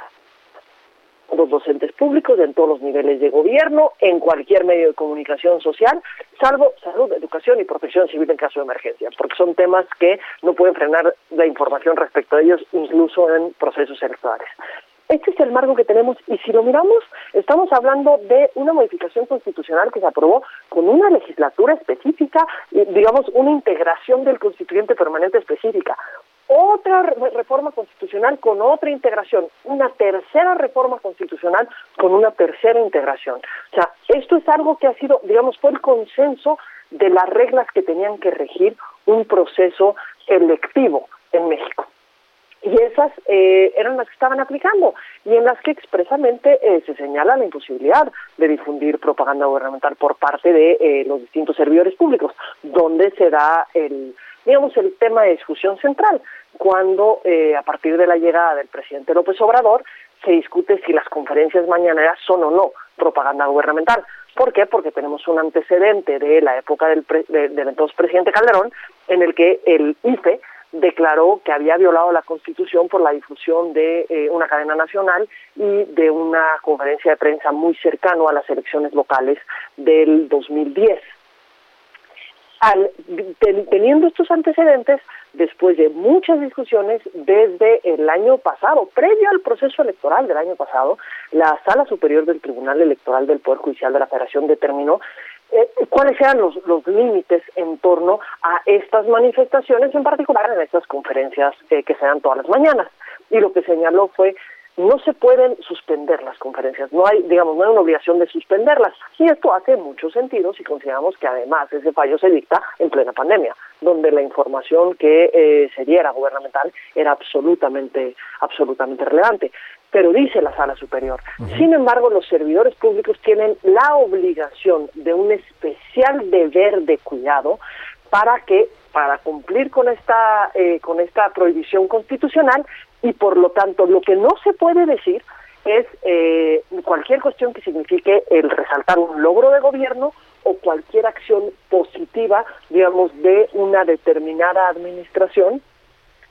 los docentes públicos en todos los niveles de gobierno, en cualquier medio de comunicación social, salvo salud, educación y protección civil en caso de emergencia, porque son temas que no pueden frenar la información respecto a ellos, incluso en procesos electorales. Este es el marco que tenemos y si lo miramos, estamos hablando de una modificación constitucional que se aprobó con una legislatura específica, digamos, una integración del constituyente permanente específica, otra re- reforma constitucional con otra integración, una tercera reforma constitucional con una tercera integración. O sea, esto es algo que ha sido, digamos, fue el consenso de las reglas que tenían que regir un proceso electivo en México. Y esas eh, eran las que estaban aplicando y en las que expresamente eh, se señala la imposibilidad de difundir propaganda gubernamental por parte de eh, los distintos servidores públicos, donde se da el, digamos, el tema de discusión central, cuando eh, a partir de la llegada del presidente López Obrador se discute si las conferencias mañaneras son o no propaganda gubernamental. ¿Por qué? Porque tenemos un antecedente de la época del, pre- de- del entonces presidente Calderón, en el que el IFE declaró que había violado la Constitución por la difusión de eh, una cadena nacional y de una conferencia de prensa muy cercano a las elecciones locales del 2010 al, ten- teniendo estos antecedentes, después de muchas discusiones desde el año pasado, previo al proceso electoral del año pasado, la Sala Superior del Tribunal Electoral del Poder Judicial de la Federación determinó eh, cuáles eran los, los límites en torno a estas manifestaciones, en particular en estas conferencias eh, que se dan todas las mañanas. Y lo que señaló fue no se pueden suspender las conferencias, no hay, digamos, no hay una obligación de suspenderlas. Y esto hace mucho sentido si consideramos que además ese fallo se dicta en plena pandemia, donde la información que eh, se diera gubernamental era absolutamente, absolutamente relevante. Pero dice la sala superior, sin embargo, los servidores públicos tienen la obligación de un especial deber de cuidado para que para cumplir con esta eh, con esta prohibición constitucional y por lo tanto lo que no se puede decir es eh, cualquier cuestión que signifique el resaltar un logro de gobierno o cualquier acción positiva digamos de una determinada administración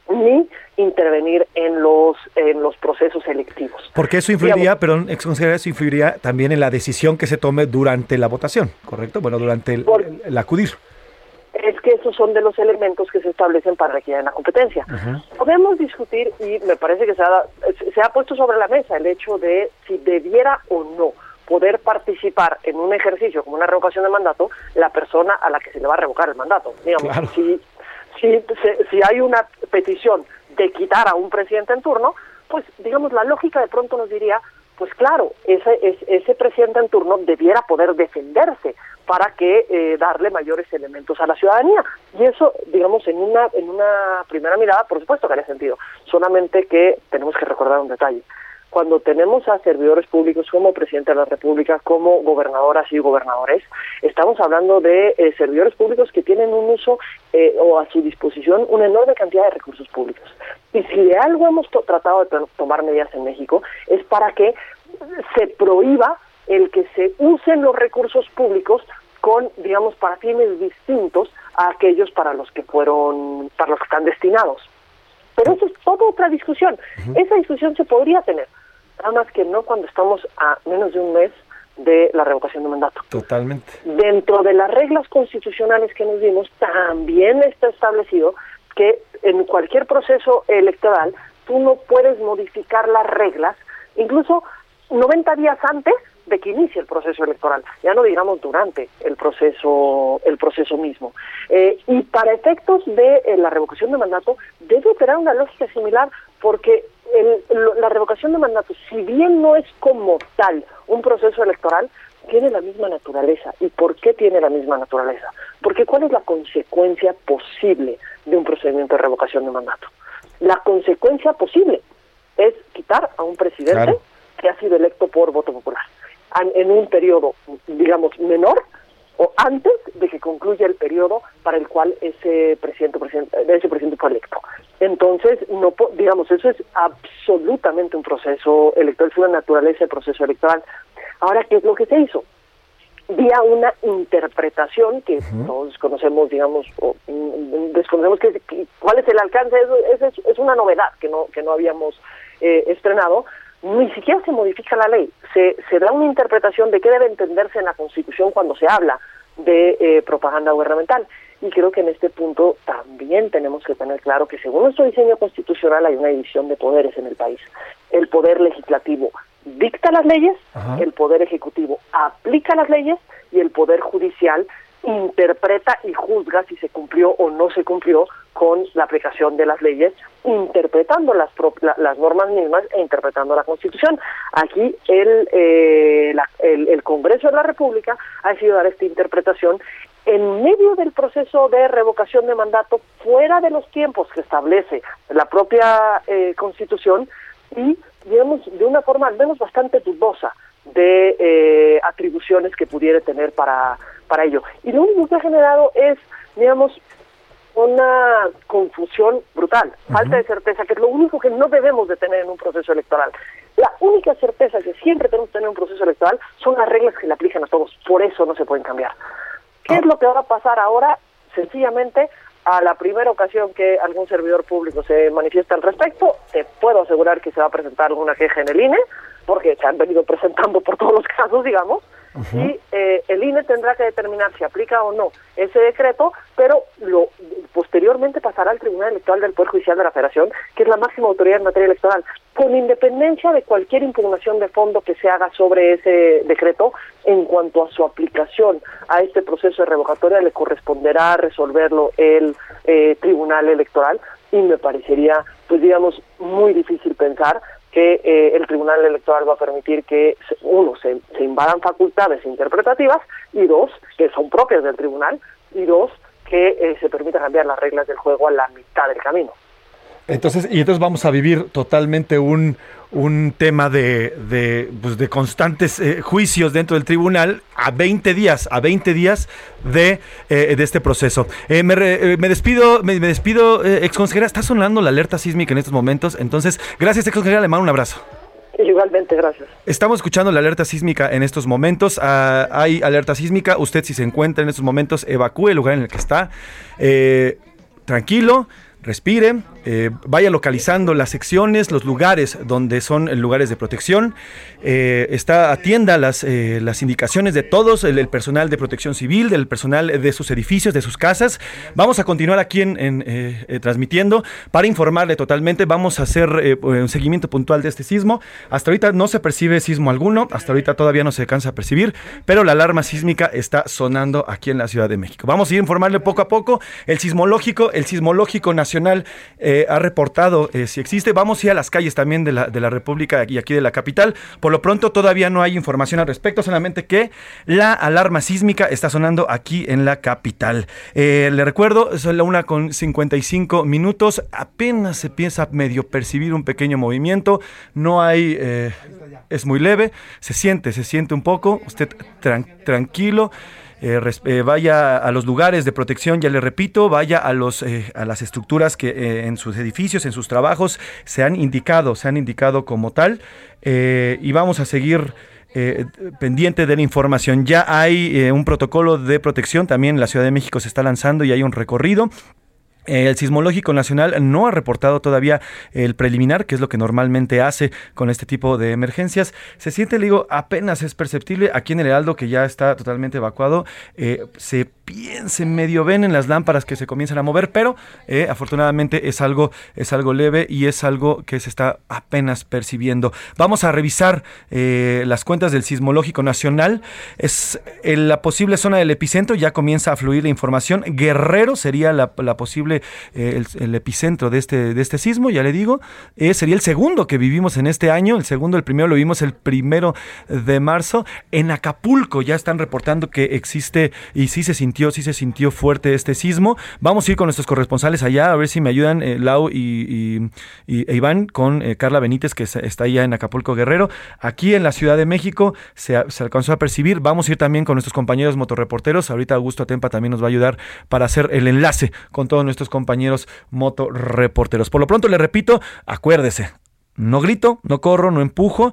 ni intervenir en los en los procesos electivos Porque eso influiría, perdón, ex consejera, eso influiría también en la decisión que se tome durante la votación, ¿correcto? Bueno, durante el, el- el acudir. Es que esos son de los elementos que se establecen para que haya una competencia. Podemos discutir, y me parece que se ha, se ha puesto sobre la mesa el hecho de si debiera o no poder participar en un ejercicio como una revocación de mandato la persona a la que se le va a revocar el mandato. Digamos, Claro. si, si, si hay una petición de quitar a un presidente en turno, pues digamos, la lógica de pronto nos diría, pues claro, ese, es- ese presidente en turno debiera poder defenderse para que eh, darle mayores elementos a la ciudadanía. Y eso, digamos, en una, en una primera mirada, por supuesto que haría sentido. Solamente que tenemos que recordar un detalle. Cuando tenemos a servidores públicos como presidente de la República, como gobernadoras y gobernadores, estamos hablando de eh, servidores públicos que tienen un uso eh, o a su disposición una enorme cantidad de recursos públicos. Y si de algo hemos to- tratado de to- tomar medidas en México, es para que se prohíba el que se usen los recursos públicos con, digamos, para fines distintos a aquellos para los que fueron, para los que están destinados. Pero eso es toda otra discusión. Esa discusión se podría tener, nada más que no cuando estamos a menos de un mes de la revocación de mandato. Totalmente. Dentro de las reglas constitucionales que nos dimos, también está establecido que en cualquier proceso electoral tú no puedes modificar las reglas, incluso 90 días antes de que inicie el proceso electoral, ya no digamos durante el proceso el proceso mismo. Eh, y para efectos de eh, la revocación de mandato debe operar una lógica similar porque el- lo- la revocación de mandato, si bien no es como tal un proceso electoral, tiene la misma naturaleza. ¿Y por qué tiene la misma naturaleza? Porque ¿cuál es la consecuencia posible de un procedimiento de revocación de mandato? La consecuencia posible es quitar a un presidente Claro. que ha sido electo por voto popular en un periodo, digamos, menor o antes de que concluya el periodo para el cual ese presidente, presidente ese presidente fue electo. Entonces, no digamos, eso es absolutamente un proceso electoral, es una naturaleza de proceso electoral. Ahora, ¿qué es lo que se hizo? Vía una interpretación que todos conocemos, digamos, o, mm, desconocemos que, que- cuál es el alcance, es, es, es una novedad que no, que no habíamos eh, estrenado, ni siquiera se modifica la ley, se, se da una interpretación de qué debe entenderse en la Constitución cuando se habla de eh, propaganda gubernamental. Y creo que en este punto también tenemos que tener claro que según nuestro diseño constitucional hay una división de poderes en el país. El poder legislativo dicta las leyes, Ajá. el poder ejecutivo aplica las leyes y el poder judicial interpreta y juzga si se cumplió o no se cumplió con la aplicación de las leyes, interpretando las, la- normas mismas e interpretando la Constitución. Aquí el, eh, la- el, el Congreso de la República ha decidido dar esta interpretación en medio del proceso de revocación de mandato, fuera de los tiempos que establece la propia eh, Constitución y, digamos, de una forma al menos bastante dudosa de eh, atribuciones que pudiera tener para, para ello. Y lo único que ha generado es, digamos, una confusión brutal, falta de certeza, que es lo único que no debemos de tener en un proceso electoral. La única certeza que siempre tenemos que tener en un proceso electoral son las reglas que le aplican a todos, por eso no se pueden cambiar. ¿Qué es lo que va a pasar ahora? Sencillamente, a la primera ocasión que algún servidor público se manifiesta al respecto, te puedo asegurar que se va a presentar alguna queja en el INE, porque se han venido presentando por todos los casos, digamos, y eh, el INE tendrá que determinar si aplica o no ese decreto, pero lo posteriormente pasará al Tribunal Electoral del Poder Judicial de la Federación, que es la máxima autoridad en materia electoral, con independencia de cualquier impugnación de fondo que se haga sobre ese decreto en cuanto a su aplicación a este proceso de revocatoria le corresponderá resolverlo el eh, Tribunal Electoral y me parecería, pues digamos, muy difícil pensar que eh, el Tribunal Electoral va a permitir que, uno, se, se invadan facultades interpretativas y dos, que son propias del Tribunal y dos, que eh, se permita cambiar las reglas del juego a la mitad del camino. Entonces, y entonces vamos a vivir totalmente un, un tema de, de, pues, de constantes eh, juicios dentro del tribunal a 20 días, a 20 días de, eh, de este proceso. Eh, me, re- me despido, me, me despido, eh, ex consejera, está sonando la alerta sísmica en estos momentos, entonces, gracias ex consejera, le mando un abrazo. Igualmente, gracias. Estamos escuchando la alerta sísmica en estos momentos. Ah, hay alerta sísmica. Usted, si se encuentra en estos momentos, evacúe el lugar en el que está. Tranquilo, respire, eh, vaya localizando las secciones, los lugares donde son lugares de protección. Eh, está atienda las, eh, las indicaciones de todos, el, personal de protección civil, del personal de sus edificios, de sus casas. Vamos a continuar aquí en, en, transmitiendo para informarle totalmente. Vamos a hacer un seguimiento puntual de este sismo. Hasta ahorita no se percibe sismo alguno, hasta ahorita todavía no se alcanza a percibir, pero la alarma sísmica está sonando aquí en la Ciudad de México. Vamos a ir informarle poco a poco. El sismológico, el sismológico nacional ha reportado eh, si existe. Vamos a ir a las calles también de la, de la República y aquí de la capital. Por lo pronto todavía no hay información al respecto, solamente que la alarma sísmica está sonando aquí en la capital. Eh, le recuerdo, son la una con 55 minutos. Apenas se piensa a medio percibir un pequeño movimiento. No hay, eh, es muy leve. Se siente, se siente un poco. Usted tran- tranquilo. Eh, eh, vaya a los lugares de protección, ya le repito, vaya a, los, eh, a las estructuras que eh, en sus edificios, en sus trabajos, se han indicado, se han indicado como tal, eh, y vamos a seguir eh, pendiente de la información. Ya hay un protocolo de protección, también la Ciudad de México se está lanzando y hay un recorrido. El Sismológico Nacional no ha reportado todavía el preliminar, que es lo que normalmente hace con este tipo de emergencias. Se siente, le digo, apenas es perceptible. Aquí en el Heraldo, que ya está totalmente evacuado, eh, se piensa, medio ven en las lámparas que se comienzan a mover, pero eh, afortunadamente es algo, es algo leve y es algo que se está apenas percibiendo. Vamos a revisar eh, las cuentas del Sismológico Nacional. Es en la posible zona del epicentro, ya comienza a fluir la información. Guerrero sería la, posible, eh, el, epicentro de este, de este sismo, ya le digo. Eh, sería el segundo que vivimos en este año. El segundo, el primero lo vimos el primero de marzo. En Acapulco ya están reportando que existe y sí se sintió, sí se sintió fuerte este sismo. Vamos a ir con nuestros corresponsales allá a ver si me ayudan eh, Lau y, e Iván con eh, Carla Benítez que está allá en Acapulco Guerrero. Aquí en la Ciudad de México se alcanzó a percibir. Vamos a ir también con nuestros compañeros motorreporteros. Ahorita Augusto Atempa también nos va a ayudar para hacer el enlace con todos nuestros compañeros motorreporteros. Por lo pronto le repito, acuérdese, no grito, no corro, no empujo.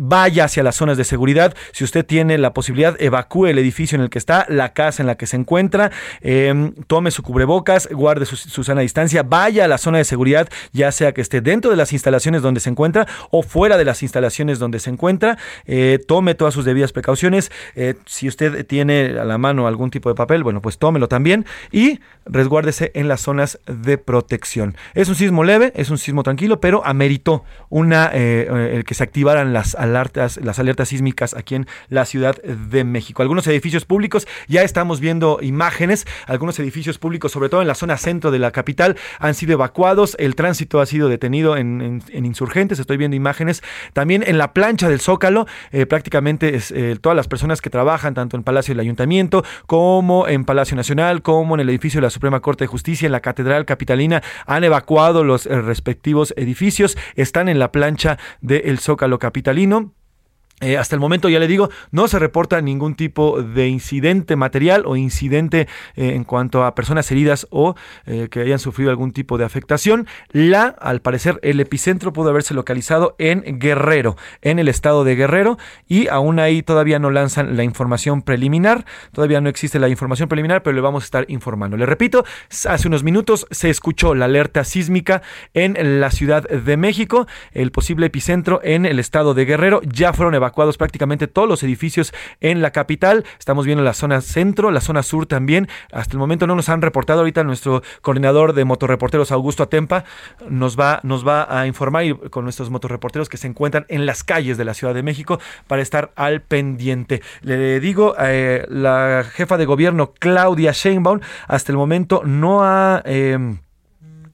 Vaya hacia las zonas de seguridad. Si usted tiene la posibilidad, evacúe el edificio en el que está, la casa en la que se encuentra. eh, tome su cubrebocas, guarde su, su sana distancia. Vaya a la zona de seguridad, ya sea que esté dentro de las instalaciones donde se encuentra o fuera de las instalaciones donde se encuentra. eh, tome todas sus debidas precauciones. eh, si usted tiene a la mano algún tipo de papel, bueno, pues tómelo también. Y resguárdese en las zonas de protección. Es un sismo leve, es un sismo tranquilo, pero ameritó una eh, eh, el que se activaran las alertas, las alertas sísmicas aquí en la Ciudad de México. Algunos edificios públicos, ya estamos viendo imágenes, algunos edificios públicos, sobre todo en la zona centro de la capital, han sido evacuados, el tránsito ha sido detenido en, en- en insurgentes, estoy viendo imágenes. También en la plancha del Zócalo, eh, prácticamente eh, todas las personas que trabajan, tanto en Palacio del Ayuntamiento, como en Palacio Nacional, como en el edificio de la Suprema Corte de Justicia, en la Catedral Capitalina, han evacuado los respectivos edificios, están en la plancha del Zócalo Capitalino. Eh, hasta el momento, ya le digo, no se reporta ningún tipo de incidente material o incidente eh, en cuanto a personas heridas o eh, que hayan sufrido algún tipo de afectación. La, al parecer, el epicentro pudo haberse localizado en Guerrero, en el estado de Guerrero, y aún ahí todavía no lanzan la información preliminar. Todavía no existe la información preliminar, pero le vamos a estar informando. Le repito, hace unos minutos se escuchó la alerta sísmica en la Ciudad de México, el posible epicentro en el estado de Guerrero. Ya fueron evacuados evacuados prácticamente todos los edificios en la capital. Estamos viendo la zona centro, la zona sur también. Hasta el momento no nos han reportado. Ahorita nuestro coordinador de motorreporteros, Augusto Atempa, nos va, nos va a informar con nuestros motorreporteros que se encuentran en las calles de la Ciudad de México para estar al pendiente. Le digo, eh, la jefa de gobierno, Claudia Sheinbaum, hasta el momento no ha... Eh,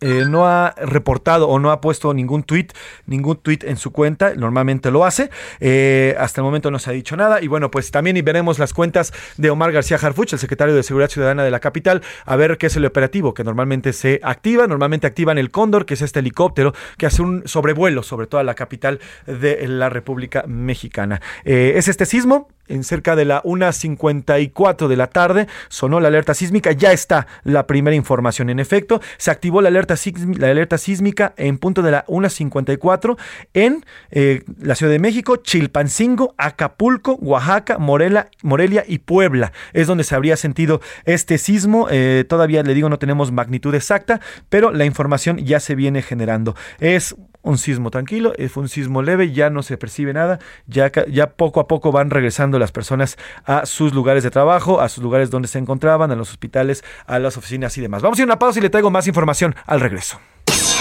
eh, no ha reportado o no ha puesto ningún tweet, ningún tweet en su cuenta, normalmente lo hace. Eh, hasta el momento no se ha dicho nada. Y bueno, pues también veremos las cuentas de Omar García Harfuch, el secretario de Seguridad Ciudadana de la capital, a ver qué es el operativo que normalmente se activa. Normalmente activan el Cóndor, que es este helicóptero que hace un sobrevuelo sobre toda la capital de la República Mexicana. Eh, es este sismo, en cerca de la 1.54 de la tarde sonó la alerta sísmica, ya está la primera información. En efecto, se activó la alerta, sísmica, en punto de la 1.54 en eh, la Ciudad de México, Chilpancingo, Acapulco, Oaxaca, Morelia, Morelia y Puebla. Es donde se habría sentido este sismo. Eh, todavía le digo, no tenemos magnitud exacta, pero la información ya se viene generando. Es un sismo tranquilo, fue un sismo leve, ya no se percibe nada, ya, ya poco a poco van regresando las personas a sus lugares de trabajo, a sus lugares donde se encontraban, a los hospitales, a las oficinas y demás. Vamos a ir a una pausa y le traigo más información al regreso.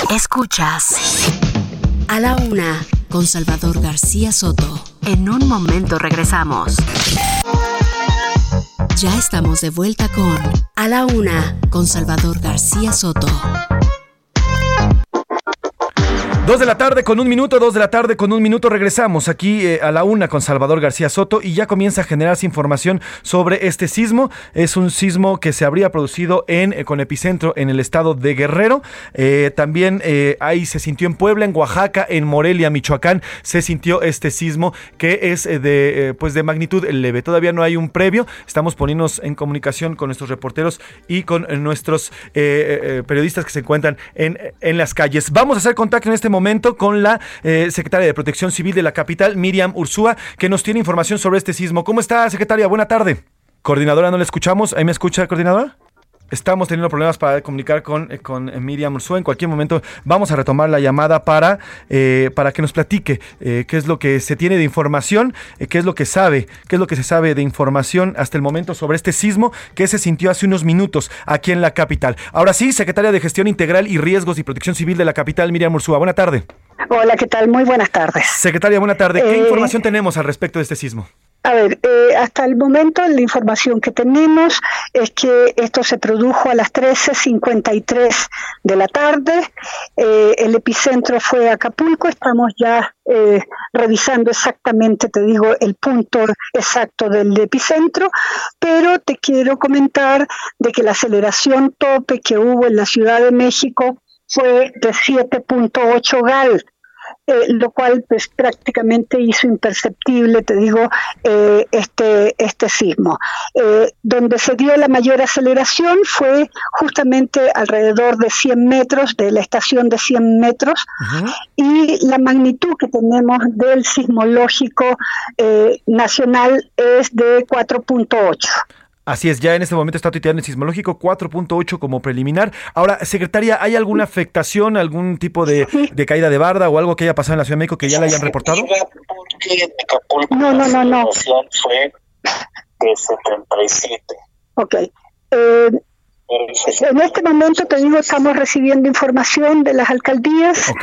Escuchas a la una con Salvador García Soto. En un momento regresamos. Ya estamos de vuelta con A la una con Salvador García Soto. Dos de la tarde con un minuto, dos de la tarde con un minuto. Regresamos aquí eh, a la una con Salvador García Soto y ya comienza a generarse información sobre este sismo. Es un sismo que se habría producido en eh, con epicentro en el estado de Guerrero. Eh, también ahí se sintió en Puebla, en Oaxaca, en Morelia, Michoacán. Se sintió este sismo que es de pues de magnitud leve. Todavía no hay un previo. Estamos poniéndonos en comunicación con nuestros reporteros y con nuestros periodistas que se encuentran en, en las calles. Vamos a hacer contacto en este momento momento con la eh, secretaria de Protección Civil de la capital, Miriam Ursúa, que nos tiene información sobre este sismo. ¿Cómo está, secretaria? Buena tarde. Coordinadora, ¿no le escuchamos? ¿Ahí me escucha, coordinadora? Estamos teniendo problemas para comunicar con, eh, con Miriam Ursúa. En cualquier momento vamos a retomar la llamada para, eh, para que nos platique qué es lo que se tiene de información, qué es lo que sabe, qué es lo que se sabe de información hasta el momento sobre este sismo que se sintió hace unos minutos aquí en la capital. Ahora sí, secretaria de Gestión Integral y Riesgos y Protección Civil de la capital, Miriam Ursúa. Buena tarde. Hola, ¿qué tal? Muy buenas tardes. Secretaria, buena tarde. ¿Qué información tenemos al respecto de este sismo? A ver, eh, hasta el momento la información que tenemos es que esto se produjo a las 13.53 de la tarde. Eh, el epicentro fue Acapulco. Estamos ya eh, revisando exactamente, te digo, el punto exacto del epicentro, pero te quiero comentar de que la aceleración tope que hubo en la Ciudad de México fue de 7.8 GAL. Eh, lo cual pues prácticamente hizo imperceptible, te digo, eh, este, este sismo. Eh, donde se dio la mayor aceleración fue justamente alrededor de 100 metros, de la estación de 100 metros, y la magnitud que tenemos del sismológico nacional es de 4.8. Así es, ya en este momento está tuiteando el sismológico 4.8 como preliminar. Ahora, secretaria, ¿hay alguna afectación, algún tipo de, caída de barda o algo que haya pasado en la Ciudad de México que ya le hayan reportado? No, no, no, no. fue de 77. Ok. Eh, en este momento, te digo, estamos recibiendo información de las alcaldías.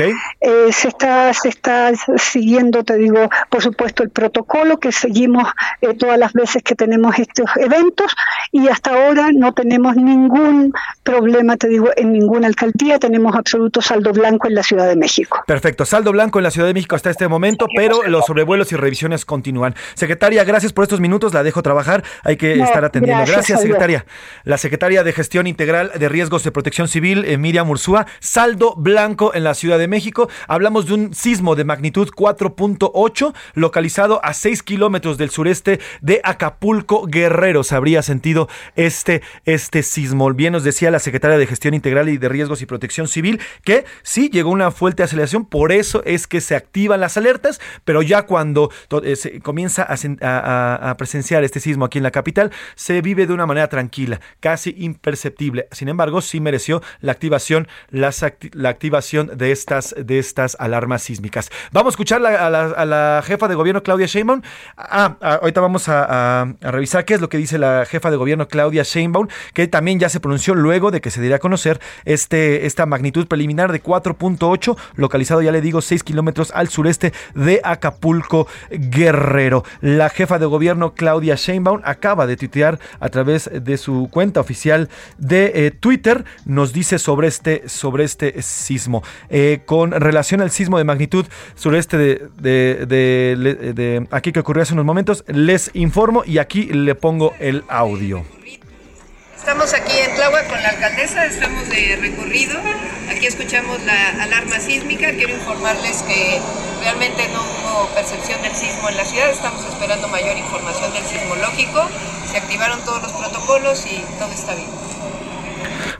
Eh, se está se está siguiendo, te digo, por supuesto, el protocolo que seguimos eh, todas las veces que tenemos estos eventos y hasta ahora no tenemos ningún problema, te digo, en ninguna alcaldía. Tenemos absoluto saldo blanco en la Ciudad de México. Perfecto, saldo blanco en la Ciudad de México hasta este momento, pero los sobrevuelos y revisiones continúan. Secretaria, gracias por estos minutos. La dejo trabajar. Hay que estar atendiendo. Gracias, secretaria. La secretaria de Gestión Gestión Integral de Riesgos de Protección Civil, eh, Miriam. Saldo blanco en la Ciudad de México. Hablamos de un sismo de magnitud 4.8 localizado a 6 kilómetros del sureste de Acapulco, Guerrero. Se habría sentido este, este sismo. Bien nos decía la secretaria de Gestión Integral y de Riesgos y Protección Civil que sí llegó una fuerte aceleración, por eso es que se activan las alertas, pero ya cuando eh, se comienza a- a presenciar este sismo aquí en la capital, se vive de una manera tranquila, casi imperceptible. Sin embargo, sí mereció la activación, la activación de estas, de estas alarmas sísmicas. Vamos a escuchar a, la, jefa de gobierno Claudia Sheinbaum. Ah, ah, ahorita vamos a revisar qué es lo que dice la jefa de gobierno Claudia Sheinbaum, que también ya se pronunció luego de que se diera a conocer este, esta magnitud preliminar de 4.8, localizado, ya le digo, 6 kilómetros al sureste de Acapulco, Guerrero. La jefa de gobierno Claudia Sheinbaum acaba de tuitear a través de su cuenta oficial de eh, Twitter, nos dice sobre este, sobre este sismo. Eh, con relación al sismo de magnitud sureste de, de- de- aquí que ocurrió hace unos momentos, les informo y aquí le pongo el audio. Estamos aquí en Tláhuac con la alcaldesa, estamos de recorrido. Aquí escuchamos la alarma sísmica. Quiero informarles que realmente no hubo percepción del sismo en la ciudad. Estamos esperando mayor información del sismológico. Se activaron todos los protocolos y todo está bien.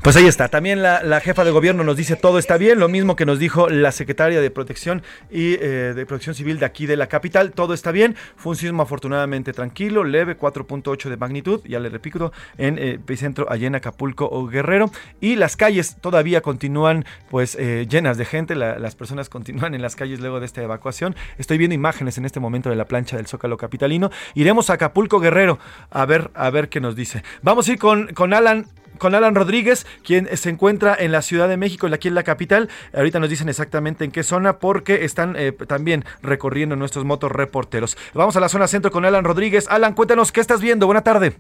Pues ahí está. También la, jefa de gobierno nos dice todo está bien, lo mismo que nos dijo la secretaria de Protección y eh, de Protección Civil de aquí de la capital. Todo está bien. Fue un sismo afortunadamente tranquilo, leve, 4.8 de magnitud. Ya le repito, en eh, epicentro allá en Acapulco o Guerrero. Y las calles todavía continúan pues eh, llenas de gente. La- las personas continúan en las calles luego de esta evacuación. Estoy viendo imágenes en este momento de la plancha del Zócalo Capitalino. Iremos a Acapulco Guerrero a ver, a ver qué nos dice. Vamos a ir con, con Alan con Alan Rodríguez, quien se encuentra en la Ciudad de México, aquí en la capital. Ahorita nos dicen exactamente en qué zona, porque están eh, también recorriendo nuestros motos reporteros. Vamos a la zona centro con Alan Rodríguez. Alan, cuéntanos qué estás viendo. Buena tarde.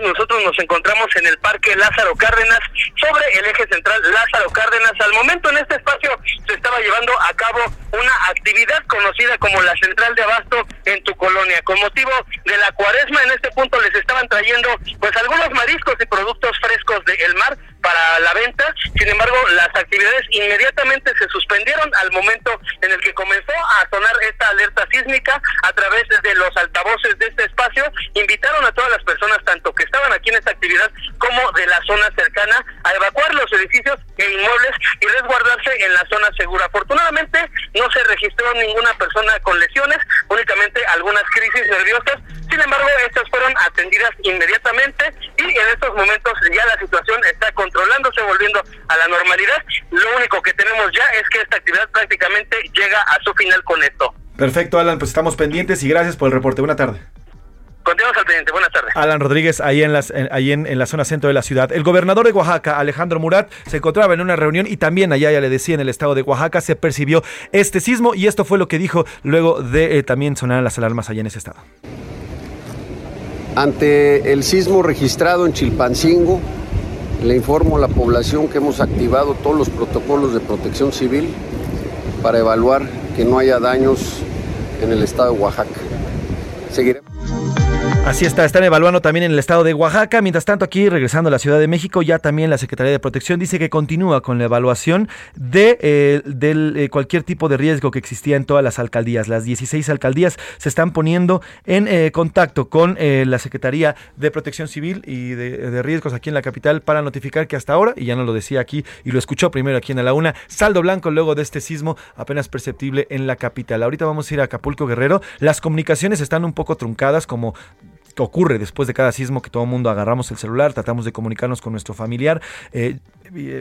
Nosotros nos encontramos en el Parque Lázaro Cárdenas sobre el eje central Lázaro Cárdenas. Al momento en este espacio se estaba llevando a cabo una actividad conocida como la Central de Abasto en tu colonia. Con motivo de la cuaresma en este punto les estaban trayendo pues algunos mariscos y productos frescos del mar para la venta. Sin embargo, las actividades inmediatamente se suspendieron al momento en el que comenzó a sonar esta alerta sísmica a través de los altavoces de este espacio. Invitaron a todas las personas, tanto que estaban aquí en esta actividad como de la zona cercana, a evacuar los edificios e inmuebles y resguardarse en la zona segura. Afortunadamente, no se registró ninguna persona con lesiones, únicamente algunas crisis nerviosas. Sin embargo, estas fueron atendidas inmediatamente y en estos momentos ya la situación está controlándose, volviendo a la normalidad. Lo único que tenemos ya es que esta actividad prácticamente llega a su final con esto. Perfecto, Alan, pues estamos pendientes y gracias por el reporte. Buena tarde. Continuamos al pendiente. Buenas tardes. Alan Rodríguez, ahí, en, las, en- ahí en, en la zona centro de la ciudad. El gobernador de Oaxaca, Alejandro Murat, se encontraba en una reunión y también allá, ya le decía, en el estado de Oaxaca se percibió este sismo y esto fue lo que dijo luego de eh, también sonar las alarmas allá en ese estado. Ante el sismo registrado en Chilpancingo, le informo a la población que hemos activado todos los protocolos de protección civil para evaluar que no haya daños en el estado de Oaxaca. Seguiremos. Así está, están evaluando también en el estado de Oaxaca. Mientras tanto, aquí regresando a la Ciudad de México, ya también la Secretaría de Protección dice que continúa con la evaluación de eh, eh, cualquier tipo de riesgo que existía en todas las alcaldías. Las 16 alcaldías se están poniendo en eh, contacto con la Secretaría de Protección Civil y de, de Riesgos aquí en la capital para notificar que hasta ahora, y ya no lo decía aquí y lo escuchó primero aquí en la una, saldo blanco luego de este sismo apenas perceptible en la capital. Ahorita vamos a ir a Acapulco Guerrero. Las comunicaciones están un poco truncadas como ocurre después de cada sismo que todo el mundo agarramos el celular, tratamos de comunicarnos con nuestro familiar. eh,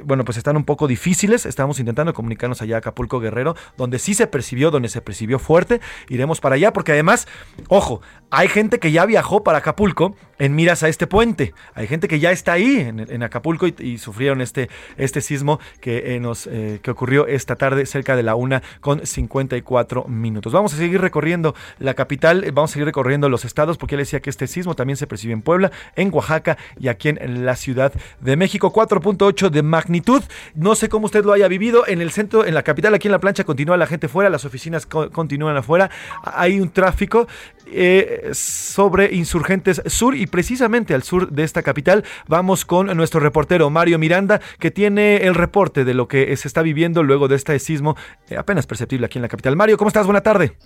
bueno, pues están un poco difíciles. Estamos intentando comunicarnos allá a Acapulco Guerrero, donde sí se percibió, donde se percibió fuerte. Iremos para allá, porque además, ojo, hay gente que ya viajó para Acapulco en miras a este puente. Hay gente que ya está ahí en, Acapulco y, sufrieron este, este sismo que, eh, nos, eh, que ocurrió esta tarde cerca de la una con 54 minutos. Vamos a seguir recorriendo la capital, eh, vamos a seguir recorriendo los estados, porque le decía que este sismo. También se percibe en Puebla, en Oaxaca y aquí en la Ciudad de México. 4.8 de magnitud. No sé cómo usted lo haya vivido. En el centro, en la capital, aquí en la plancha, continúa la gente fuera, las oficinas co- continúan afuera. Hay un tráfico eh, sobre Insurgentes Sur y precisamente al sur de esta capital vamos con nuestro reportero Mario Miranda que tiene el reporte de lo que se está viviendo luego de este sismo eh, apenas perceptible aquí en la capital. Mario, ¿cómo estás? Buena tarde.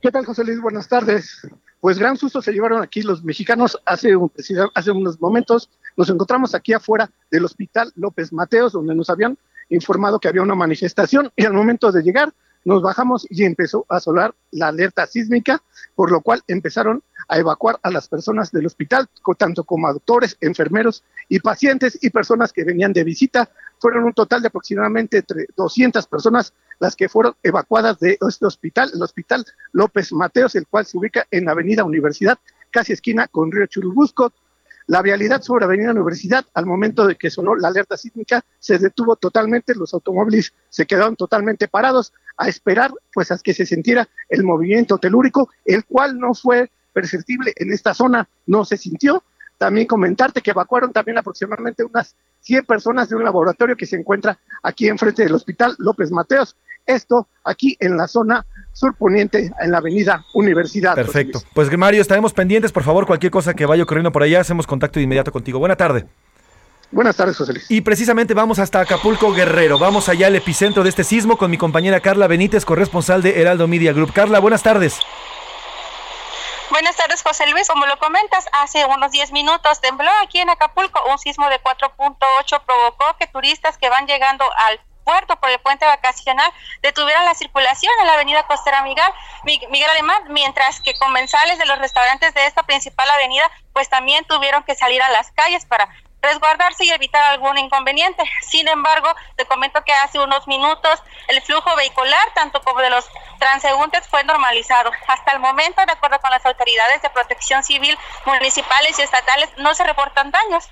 ¿Qué tal, José Luis? Buenas tardes. Pues gran susto se llevaron aquí los mexicanos hace, un- hace unos momentos. Nos encontramos aquí afuera del Hospital López Mateos, donde nos habían informado que había una manifestación y al momento de llegar nos bajamos y empezó a sonar la alerta sísmica, por lo cual empezaron a evacuar a las personas del hospital, tanto como a doctores, enfermeros y pacientes y personas que venían de visita. Fueron un total de aproximadamente entre 200 personas las que fueron evacuadas de este hospital, el Hospital López Mateos, el cual se ubica en Avenida Universidad, casi esquina con Río Churubusco. La vialidad sobre Avenida Universidad, al momento de que sonó la alerta sísmica, se detuvo totalmente, los automóviles se quedaron totalmente parados a esperar pues a que se sintiera el movimiento telúrico, el cual no fue perceptible en esta zona, no se sintió. También comentarte que evacuaron también aproximadamente unas 100 personas de un laboratorio que se encuentra aquí enfrente del Hospital López Mateos. Esto aquí en la zona surponiente, en la avenida Universidad. Perfecto. Pues Mario, estaremos pendientes. Por favor, cualquier cosa que vaya ocurriendo por allá, hacemos contacto de inmediato contigo. Buena tarde. Buenas tardes, José Luis. Y precisamente vamos hasta Acapulco Guerrero. Vamos allá al epicentro de este sismo con mi compañera Carla Benítez, corresponsal de Heraldo Media Group. Carla, buenas tardes. Buenas tardes, José Luis. Como lo comentas, hace unos 10 minutos tembló aquí en Acapulco. Un sismo de 4.8 provocó que turistas que van llegando al puerto por el puente vacacional detuvieran la circulación en la avenida Costera Miguel, Mi- Miguel Alemán, mientras que comensales de los restaurantes de esta principal avenida pues también tuvieron que salir a las calles para resguardarse y evitar algún inconveniente. Sin embargo, te comento que hace unos minutos el flujo vehicular, tanto como de los transeúntes, fue normalizado. Hasta el momento, de acuerdo con las autoridades de protección civil municipales y estatales, no se reportan daños.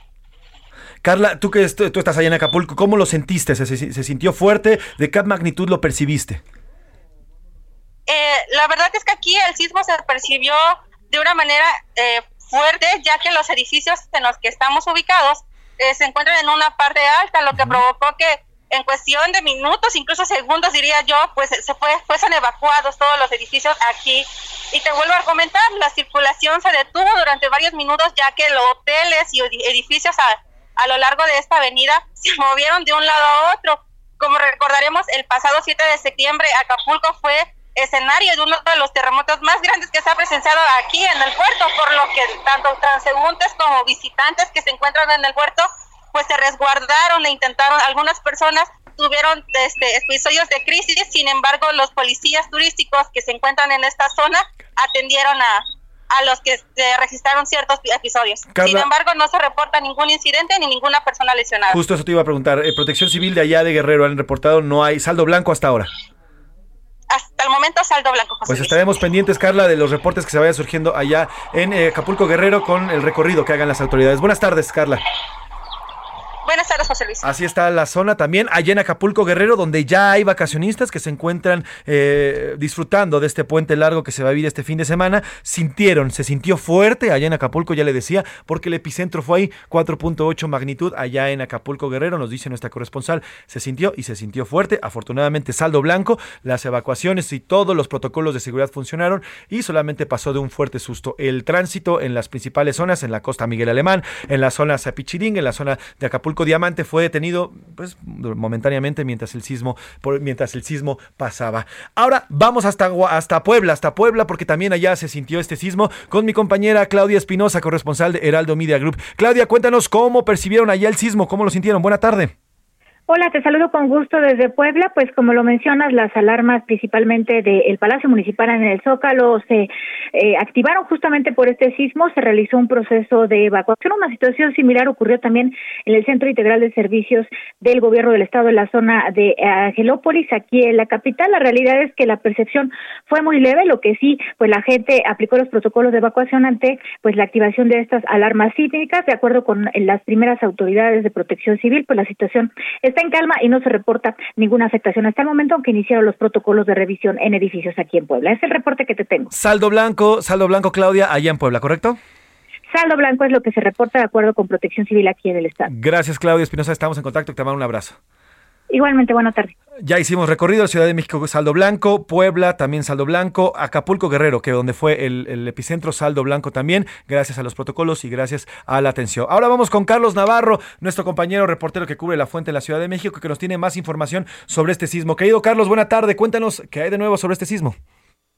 Carla, tú que est- tú estás allá en Acapulco, ¿cómo lo sentiste? ¿Se, se- se sintió fuerte? ¿De qué magnitud lo percibiste? Eh, la verdad es que aquí el sismo se percibió de una manera eh, fuerte, ya que los edificios en los que estamos ubicados eh, se encuentran en una parte alta, lo que provocó que en cuestión de minutos, incluso segundos diría yo, pues se fue, fuesen evacuados todos los edificios aquí. Y te vuelvo a comentar, la circulación se detuvo durante varios minutos, ya que los hoteles y edi- edificios a, a lo largo de esta avenida se movieron de un lado a otro. Como recordaremos, el pasado 7 de septiembre Acapulco fue escenario de uno de los terremotos más grandes que se ha presenciado aquí en el puerto, por lo que tanto transeúntes como visitantes que se encuentran en el puerto, pues se resguardaron e intentaron, algunas personas tuvieron este, episodios de crisis, sin embargo los policías turísticos que se encuentran en esta zona atendieron a, a los que se registraron ciertos episodios. Carla- Sin embargo, no se reporta ningún incidente ni ninguna persona lesionada. Justo eso te iba a preguntar. Eh, Protección Civil de allá de Guerrero han reportado, no hay saldo blanco hasta ahora. Hasta el momento saldo blanco, José Pues Luis. estaremos pendientes, Carla, de los reportes que se vayan surgiendo allá en eh, Acapulco Guerrero con el recorrido que hagan las autoridades. Buenas tardes, Carla. Así está la zona también, allá en Acapulco Guerrero, donde ya hay vacacionistas que se encuentran eh, disfrutando de este puente largo que se va a vivir este fin de semana. Sintieron, se sintió fuerte allá en Acapulco, ya le decía, porque el epicentro fue ahí, 4.8 magnitud allá en Acapulco Guerrero, nos dice nuestra corresponsal, se sintió y se sintió fuerte. Afortunadamente, saldo blanco, las evacuaciones y todos los protocolos de seguridad funcionaron y solamente pasó de un fuerte susto. El tránsito en las principales zonas, en la costa Miguel Alemán, en la zona Zapichirín, en la zona de Acapulco Diamante fue detenido pues momentáneamente mientras el sismo mientras el sismo pasaba. Ahora vamos hasta hasta Puebla, hasta Puebla porque también allá se sintió este sismo con mi compañera Claudia Espinosa, corresponsal de Heraldo Media Group. Claudia, cuéntanos cómo percibieron allá el sismo, cómo lo sintieron. Buena tarde. Hola, te saludo con gusto desde Puebla. Pues como lo mencionas, las alarmas principalmente del Palacio Municipal en el Zócalo se eh, activaron justamente por este sismo. Se realizó un proceso de evacuación. Una situación similar ocurrió también en el Centro Integral de Servicios del Gobierno del Estado en la zona de Angelópolis, aquí en la capital. La realidad es que la percepción fue muy leve, lo que sí, pues la gente aplicó los protocolos de evacuación ante pues la activación de estas alarmas sísmicas. De acuerdo con las primeras autoridades de protección civil, pues la situación es está en calma y no se reporta ninguna afectación hasta el momento, aunque iniciaron los protocolos de revisión en edificios aquí en Puebla. Es el reporte que te tengo. Saldo blanco, saldo blanco, Claudia, allá en Puebla, ¿correcto? Saldo blanco es lo que se reporta de acuerdo con Protección Civil aquí en el estado. Gracias, Claudia Espinosa. Estamos en contacto. Te mando un abrazo. Igualmente, buena tarde. Ya hicimos recorrido, Ciudad de México, saldo blanco, Puebla también saldo blanco, Acapulco Guerrero, que donde fue el, epicentro, saldo blanco también, gracias a los protocolos y gracias a la atención. Ahora vamos con Carlos Navarro, nuestro compañero reportero que cubre la fuente en la Ciudad de México, que nos tiene más información sobre este sismo. Querido Carlos, buena tarde, cuéntanos qué hay de nuevo sobre este sismo.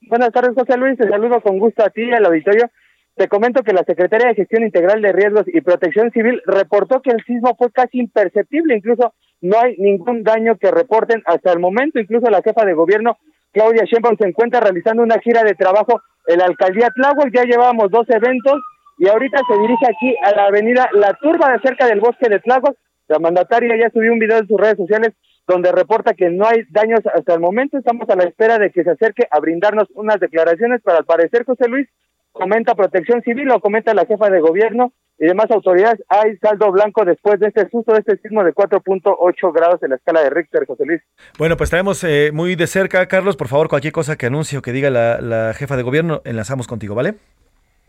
Buenas tardes, José Luis, te saludo con gusto a ti al auditorio. Te comento que la Secretaría de Gestión Integral de Riesgos y Protección Civil reportó que el sismo fue casi imperceptible, incluso no hay ningún daño que reporten hasta el momento. Incluso la jefa de gobierno, Claudia Sheinbaum, se encuentra realizando una gira de trabajo en la alcaldía Tláhuac. Ya llevábamos dos eventos y ahorita se dirige aquí a la avenida La Turba de cerca del bosque de Tláhuac. La mandataria ya subió un video en sus redes sociales donde reporta que no hay daños hasta el momento. Estamos a la espera de que se acerque a brindarnos unas declaraciones, pero al parecer, José Luis, comenta Protección Civil o comenta la jefa de gobierno y demás autoridades, hay saldo blanco después de este susto, de este sismo de 4.8 grados en la escala de Richter, José Luis. Bueno, pues traemos eh, muy de cerca, Carlos, por favor, cualquier cosa que anuncie o que diga la, la jefa de gobierno, enlazamos contigo, ¿vale?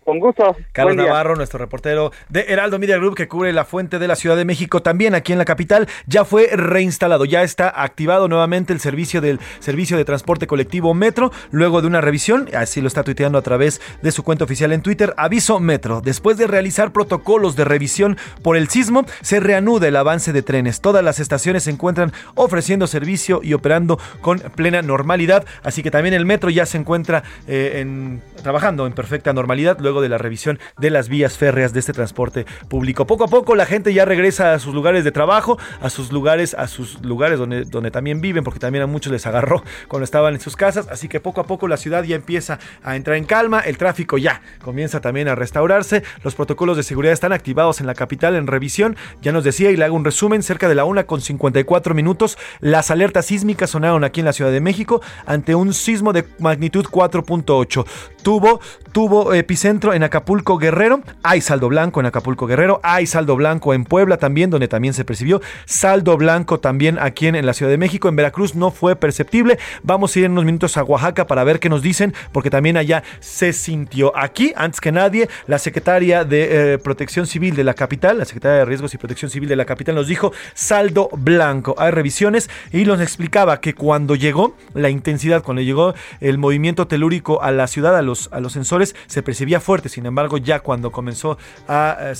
Con gusto. Carlos Navarro, nuestro reportero de Heraldo Media Group que cubre la fuente de la Ciudad de México, también aquí en la capital, ya fue reinstalado, ya está activado nuevamente el servicio del servicio de transporte colectivo Metro, luego de una revisión, así lo está tuiteando a través de su cuenta oficial en Twitter, aviso Metro, después de realizar protocolos de revisión por el sismo, se reanuda el avance de trenes. Todas las estaciones se encuentran ofreciendo servicio y operando con plena normalidad, así que también el Metro ya se encuentra eh, en, trabajando en perfecta normalidad luego de la revisión de las vías férreas de este transporte público. Poco a poco la gente ya regresa a sus lugares de trabajo, a sus lugares, a sus lugares donde, donde también viven, porque también a muchos les agarró cuando estaban en sus casas, así que poco a poco la ciudad ya empieza a entrar en calma, el tráfico ya comienza también a restaurarse, los protocolos de seguridad están activados en la capital en revisión, ya nos decía y le hago un resumen, cerca de la una con 54 minutos, las alertas sísmicas sonaron aquí en la Ciudad de México ante un sismo de magnitud 4.8. Tuvo, tuvo epicentro en Acapulco Guerrero, hay saldo blanco en Acapulco Guerrero, hay saldo blanco en Puebla también, donde también se percibió, saldo blanco también aquí en, en, la Ciudad de México, en Veracruz no fue perceptible, vamos a ir en unos minutos a Oaxaca para ver qué nos dicen, porque también allá se sintió. Aquí, antes que nadie, la secretaria de eh, Protección Civil de la capital, la secretaria de Riesgos y Protección Civil de la capital nos dijo saldo blanco, hay revisiones y nos explicaba que cuando llegó la intensidad, cuando llegó el movimiento telúrico a la ciudad, a los a los sensores se percibía fuerte, sin embargo ya cuando comenzó a,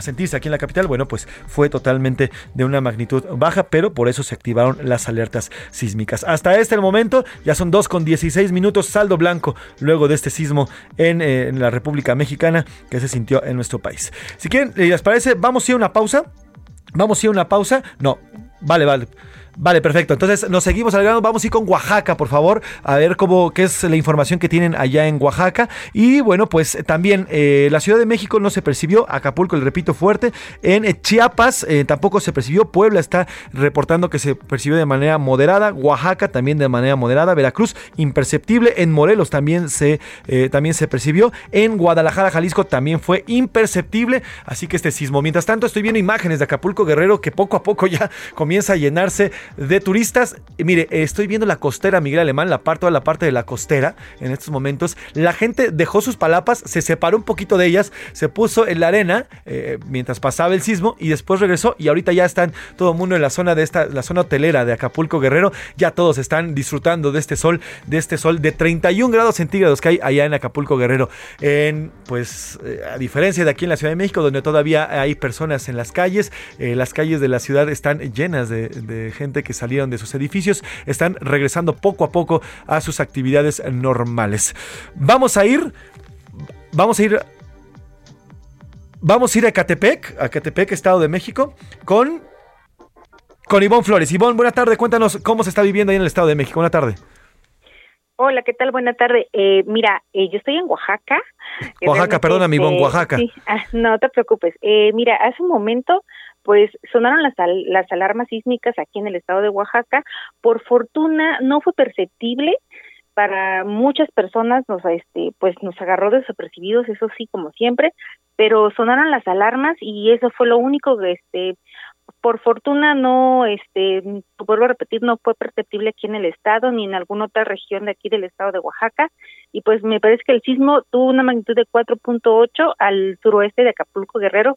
sentirse aquí en la capital, bueno pues fue totalmente de una magnitud baja, pero por eso se activaron las alertas sísmicas. Hasta este momento ya son 2 con 16 minutos, saldo blanco luego de este sismo en, eh, en la República Mexicana que se sintió en nuestro país. Si quieren, ¿les parece? Vamos a ir a una pausa. Vamos a ir a una pausa. No, vale, vale. Vale, perfecto. Entonces nos seguimos alargando. Vamos a ir con Oaxaca, por favor, a ver cómo qué es la información que tienen allá en Oaxaca. Y bueno, pues también eh, la Ciudad de México no se percibió, Acapulco, le repito fuerte. En Chiapas eh, tampoco se percibió. Puebla está reportando que se percibió de manera moderada. Oaxaca también de manera moderada. Veracruz imperceptible. En Morelos también se eh, también se percibió. En Guadalajara, Jalisco también fue imperceptible. Así que este sismo. Mientras tanto, estoy viendo imágenes de Acapulco Guerrero que poco a poco ya comienza a llenarse de turistas. Mire, estoy viendo la costera Miguel Alemán, la parte, toda la parte de la costera en estos momentos. La gente dejó sus palapas, se separó un poquito de ellas, se puso en la arena eh, mientras pasaba el sismo y después regresó y ahorita ya están todo el mundo en la zona de esta, la zona hotelera de Acapulco Guerrero. Ya todos están disfrutando de este sol, de este sol de 31 grados centígrados que hay allá en Acapulco Guerrero. En, pues, eh, a diferencia de aquí en la Ciudad de México, donde todavía hay personas en las calles, eh, las calles de la ciudad están llenas de, de gente que salieron de sus edificios están regresando poco a poco a sus actividades normales. Vamos a ir, vamos a ir, vamos a ir a Catepec, a Catepec, Estado de México, con, con Ivonne Flores. Ivonne, buena tarde, cuéntanos cómo se está viviendo ahí en el Estado de México. Buena tarde. Hola, ¿qué tal? Buena tarde. Eh, mira, eh, yo estoy en Oaxaca. Oaxaca, perdóname, Ivonne, Oaxaca. Sí, ah, no te preocupes. Eh, mira, hace un momento pues sonaron las, las alarmas sísmicas aquí en el estado de Oaxaca. Por fortuna no fue perceptible, para muchas personas nos este pues nos agarró desapercibidos, eso sí como siempre, pero sonaron las alarmas y eso fue lo único que este por fortuna no, este, vuelvo a repetir, no fue perceptible aquí en el estado ni en alguna otra región de aquí del estado de Oaxaca. Y pues me parece que el sismo tuvo una magnitud de 4.8 al suroeste de Acapulco Guerrero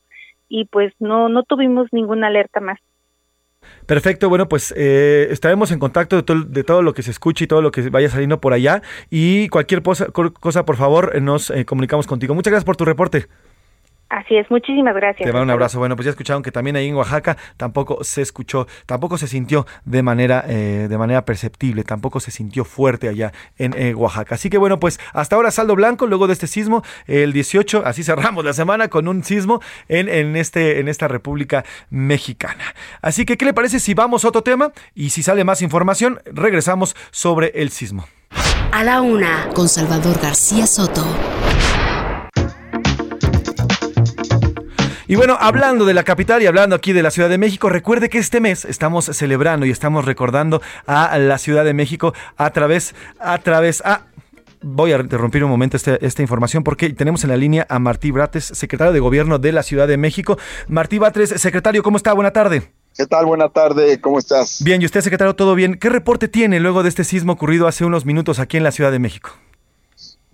y pues no, no tuvimos ninguna alerta más. Perfecto, bueno, pues eh, estaremos en contacto de, to- de todo lo que se escuche y todo lo que vaya saliendo por allá. Y cualquier cosa, co- cosa por favor, eh, nos eh, comunicamos contigo. Muchas gracias por tu reporte. Así es, muchísimas gracias. Te mando un abrazo. Bueno, pues ya escucharon que también ahí en Oaxaca tampoco se escuchó, tampoco se sintió de manera, eh, de manera perceptible, tampoco se sintió fuerte allá en eh, Oaxaca. Así que bueno, pues hasta ahora saldo blanco, luego de este sismo, el 18, así cerramos la semana con un sismo en, en, este, en esta República Mexicana. Así que, ¿qué le parece si vamos a otro tema? Y si sale más información, regresamos sobre el sismo. A la una, con Salvador García Soto. Y bueno, hablando de la capital y hablando aquí de la Ciudad de México, recuerde que este mes estamos celebrando y estamos recordando a la Ciudad de México a través, a través, a... Voy a interrumpir un momento este- esta información porque tenemos en la línea a Martí Brates, secretario de Gobierno de la Ciudad de México. Martí Brates, secretario, ¿cómo está? Buena tarde. ¿Qué tal? Buena tarde, ¿cómo estás? Bien, ¿y usted, secretario, todo bien? ¿Qué reporte tiene luego de este sismo ocurrido hace unos minutos aquí en la Ciudad de México?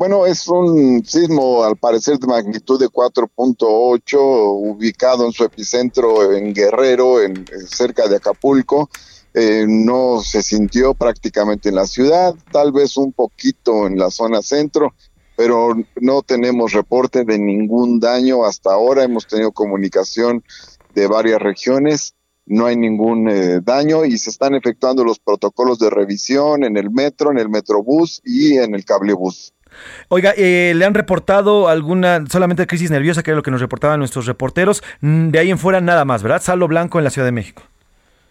Bueno, es un sismo al parecer de magnitud de 4.8, ubicado en su epicentro en Guerrero, en, en cerca de Acapulco. Eh, no se sintió prácticamente en la ciudad, tal vez un poquito en la zona centro, pero no tenemos reporte de ningún daño hasta ahora. Hemos tenido comunicación de varias regiones, no hay ningún eh, daño y se están efectuando los protocolos de revisión en el metro, en el metrobús y en el cablebús. Oiga, eh, ¿le han reportado alguna, solamente crisis nerviosa, que era lo que nos reportaban nuestros reporteros? Mm, De ahí en fuera nada más, ¿verdad? Saldo blanco en la Ciudad de México.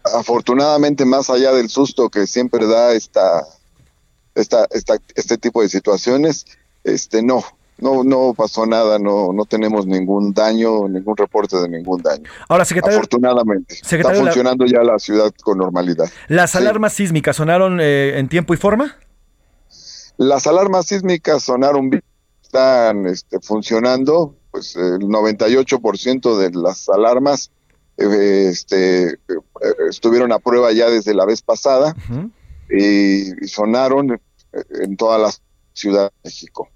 afortunadamente más allá del susto que siempre da esta, esta, esta este tipo de situaciones, este no, no, no pasó nada, no, no tenemos ningún daño, ningún reporte de ningún daño. Ahora, secretario, Afortunadamente, Secretario, está la- funcionando ya la ciudad con normalidad. ¿las alarmas sísmicas sonaron eh, en tiempo y forma? Las alarmas sísmicas sonaron bien, están este, funcionando, pues el 98% de las alarmas eh, este, eh, estuvieron a prueba ya desde la vez pasada y, y sonaron eh, en toda la Ciudad de México.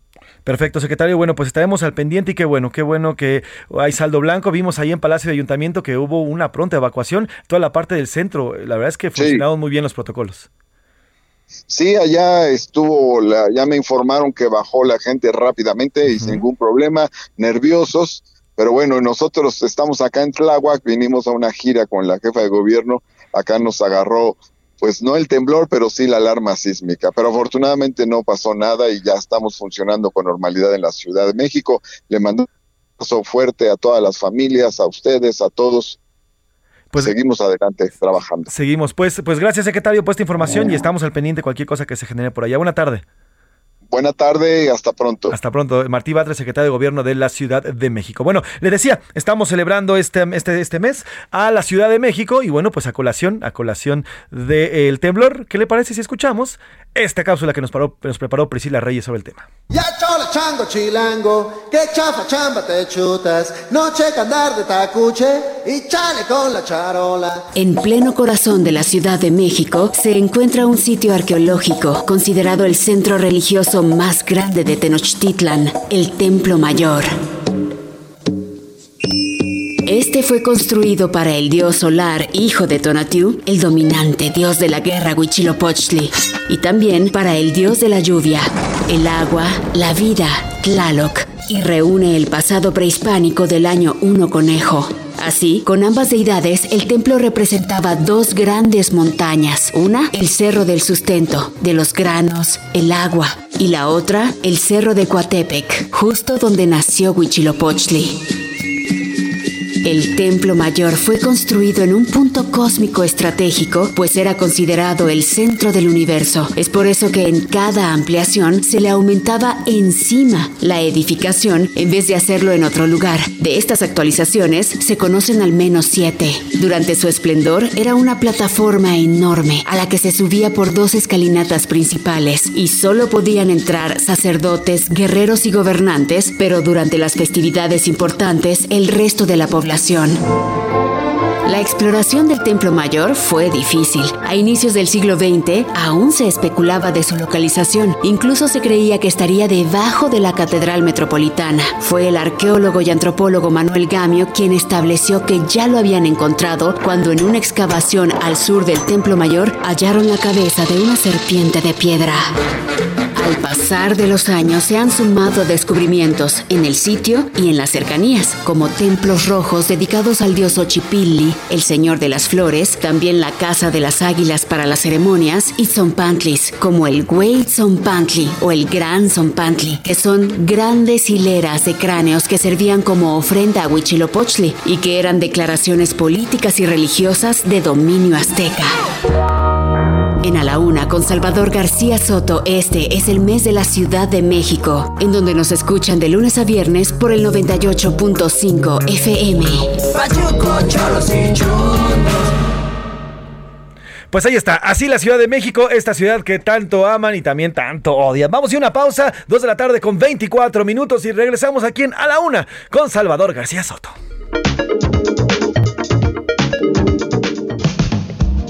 Perfecto, secretario. Bueno, pues estaremos al pendiente y qué bueno, qué bueno que hay saldo blanco. Vimos ahí en Palacio de Ayuntamiento que hubo una pronta evacuación, toda la parte del centro. La verdad es que funcionaron muy bien los protocolos. Sí, allá estuvo, la, ya me informaron que bajó la gente rápidamente y sin ningún problema, nerviosos, pero bueno, nosotros estamos acá en Tláhuac, vinimos a una gira con la jefa de gobierno, acá nos agarró, pues no el temblor, pero sí la alarma sísmica, pero afortunadamente no pasó nada y ya estamos funcionando con normalidad en la Ciudad de México. Le mando un abrazo fuerte a todas las familias, a ustedes, a todos. Seguimos adelante trabajando. Seguimos. Pues, pues gracias, secretario, por esta información y estamos al pendiente de cualquier cosa que se genere por allá. Buena tarde. Buena tarde y hasta pronto. Hasta pronto. Martí Batres, secretario de Gobierno de la Ciudad de México. Bueno, le decía, estamos celebrando este, este, este mes a la Ciudad de México y bueno, pues a colación, a colación del temblor, ¿qué le parece si escuchamos esta cápsula que nos, paró, nos preparó Priscila Reyes sobre el tema? Ya En pleno corazón de la Ciudad de México se encuentra un sitio arqueológico considerado el centro religioso más grande de Tenochtitlan, el Templo Mayor. Este fue construido para el dios solar, hijo de Tonatiuh, el dominante dios de la guerra Huitzilopochtli, y también para el dios de la lluvia, el agua, la vida, Tlaloc, y reúne el pasado prehispánico del año 1 conejo. Así, con ambas deidades, el templo representaba dos grandes montañas. Una, el Cerro del Sustento, de los granos, el agua, y la otra, el Cerro de Coatepec, justo donde nació Huitzilopochtli. El Templo Mayor fue construido en un punto cósmico estratégico, pues era considerado el centro del universo. Es por eso que en cada ampliación se le aumentaba encima la edificación en vez de hacerlo en otro lugar. De estas actualizaciones se conocen al menos siete. Durante su esplendor era una plataforma enorme a la que se subía por dos escalinatas principales y solo podían entrar sacerdotes, guerreros y gobernantes, pero durante las festividades importantes el resto de la población. La exploración del Templo Mayor fue difícil. A inicios del siglo XX aún se especulaba de su localización. Incluso se creía que estaría debajo de la Catedral Metropolitana. Fue el arqueólogo y antropólogo Manuel Gamio quien estableció que ya lo habían encontrado cuando en una excavación al sur del Templo Mayor hallaron la cabeza de una serpiente de piedra. Al pasar de los años se han sumado descubrimientos en el sitio y en las cercanías, como templos rojos dedicados al dios Ochipilli, el señor de las flores, también la casa de las águilas para las ceremonias y zompantlis, como el Great Zompantli o el Gran Zompantli, que son grandes hileras de cráneos que servían como ofrenda a Huitzilopochtli y que eran declaraciones políticas y religiosas de dominio azteca. En A la Una con Salvador García Soto, este es el mes de la Ciudad de México, en donde nos escuchan de lunes a viernes por el 98.5 FM. Pachuco, cholos y chungos. Pues ahí está, así la Ciudad de México, esta ciudad que tanto aman y también tanto odian. Vamos a una pausa, 2 de la tarde con 24 minutos y regresamos aquí en A la Una con Salvador García Soto.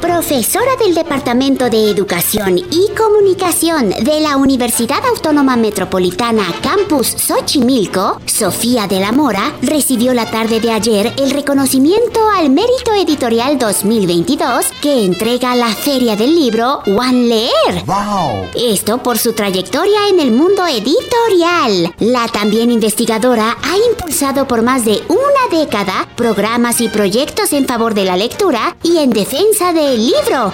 profesora del Departamento de Educación y Comunicación de la Universidad Autónoma Metropolitana Campus Xochimilco, Sofía de la Mora, recibió la tarde de ayer el reconocimiento al Mérito Editorial 2022 que entrega la Feria del Libro One Leer. Esto por su trayectoria en el mundo editorial. La también investigadora ha impulsado por más de una década programas y proyectos en favor de la lectura y en defensa del libro.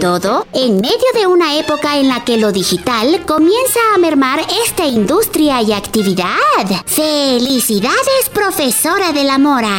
Todo en medio de una época en la que lo digital comienza a mermar esta industria y actividad. ¡Felicidades, profesora de la Mora!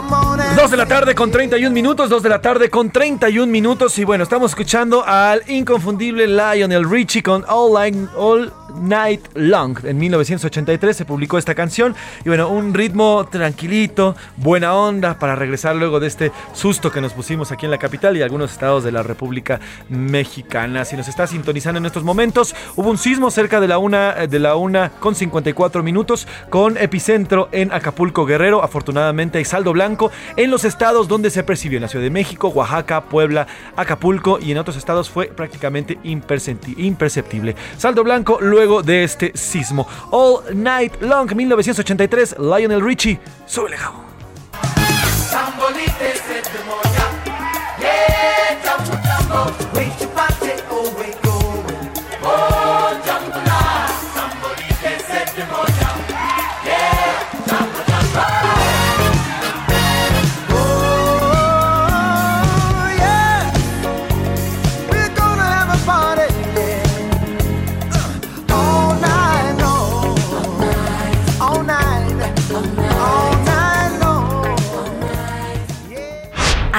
2 de la tarde con 31 minutos, 2 de la tarde con 31 minutos. Y bueno, estamos escuchando al inconfundible Lionel Richie con All, Line- All Night Long. En 1983 se publicó esta canción y bueno, un ritmo tranquilito, buena onda para regresar luego de este susto que nos pusimos aquí en la capital y algunos estados de la República Mexicana. Si nos está sintonizando en estos momentos, hubo un sismo cerca de la una, eh, de la una con 54 minutos con epicentro en Acapulco Guerrero. Afortunadamente hay saldo blanco en los estados donde se percibió en la Ciudad de México, Oaxaca, Puebla, Acapulco y en otros estados fue prácticamente impercepti- imperceptible. Saldo blanco luego de este sismo. All Night Long 1983, Lionel Richie, súbele. Sambolite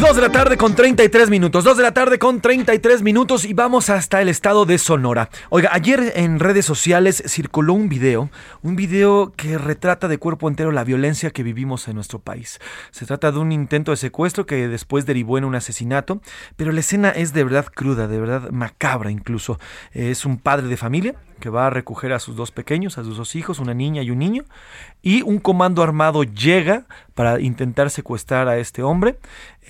Dos de la tarde con 33 minutos. Dos de la tarde con 33 minutos y vamos hasta el estado de Sonora. Oiga, ayer en redes sociales circuló un video, un video que retrata de cuerpo entero la violencia que vivimos en nuestro país. Se trata de un intento de secuestro que después derivó en un asesinato, pero la escena es de verdad cruda, de verdad macabra incluso. Es un padre de familia que va a recoger a sus dos pequeños, a sus dos hijos, una niña y un niño, y un comando armado llega para intentar secuestrar a este hombre.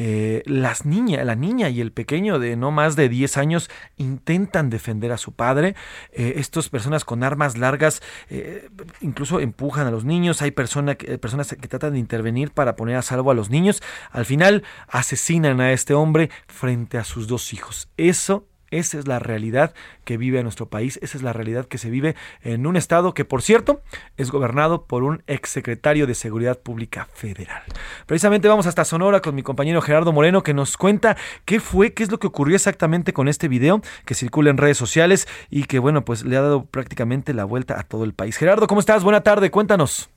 Eh, las niñas, la niña y el pequeño de no más de 10 años intentan defender a su padre. Eh, estas personas con armas largas eh, incluso empujan a los niños. Hay persona personas que tratan de intervenir para poner a salvo a los niños. Al final asesinan a este hombre frente a sus dos hijos. Eso esa es la realidad que vive nuestro país, esa es la realidad que se vive en un estado que, por cierto, es gobernado por un exsecretario de Seguridad Pública Federal. Precisamente vamos hasta Sonora con mi compañero Gerardo Moreno que nos cuenta qué fue, qué es lo que ocurrió exactamente con este video que circula en redes sociales y que, bueno, pues le ha dado prácticamente la vuelta a todo el país. Gerardo, ¿cómo estás? Buena tarde, cuéntanos.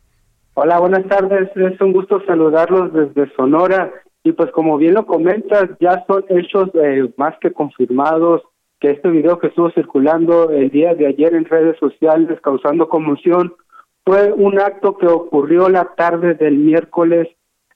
Hola, buenas tardes. Es un gusto saludarlos desde Sonora. Y pues como bien lo comentas, ya son hechos eh, más que confirmados que este video que estuvo circulando el día de ayer en redes sociales causando conmoción fue un acto que ocurrió la tarde del miércoles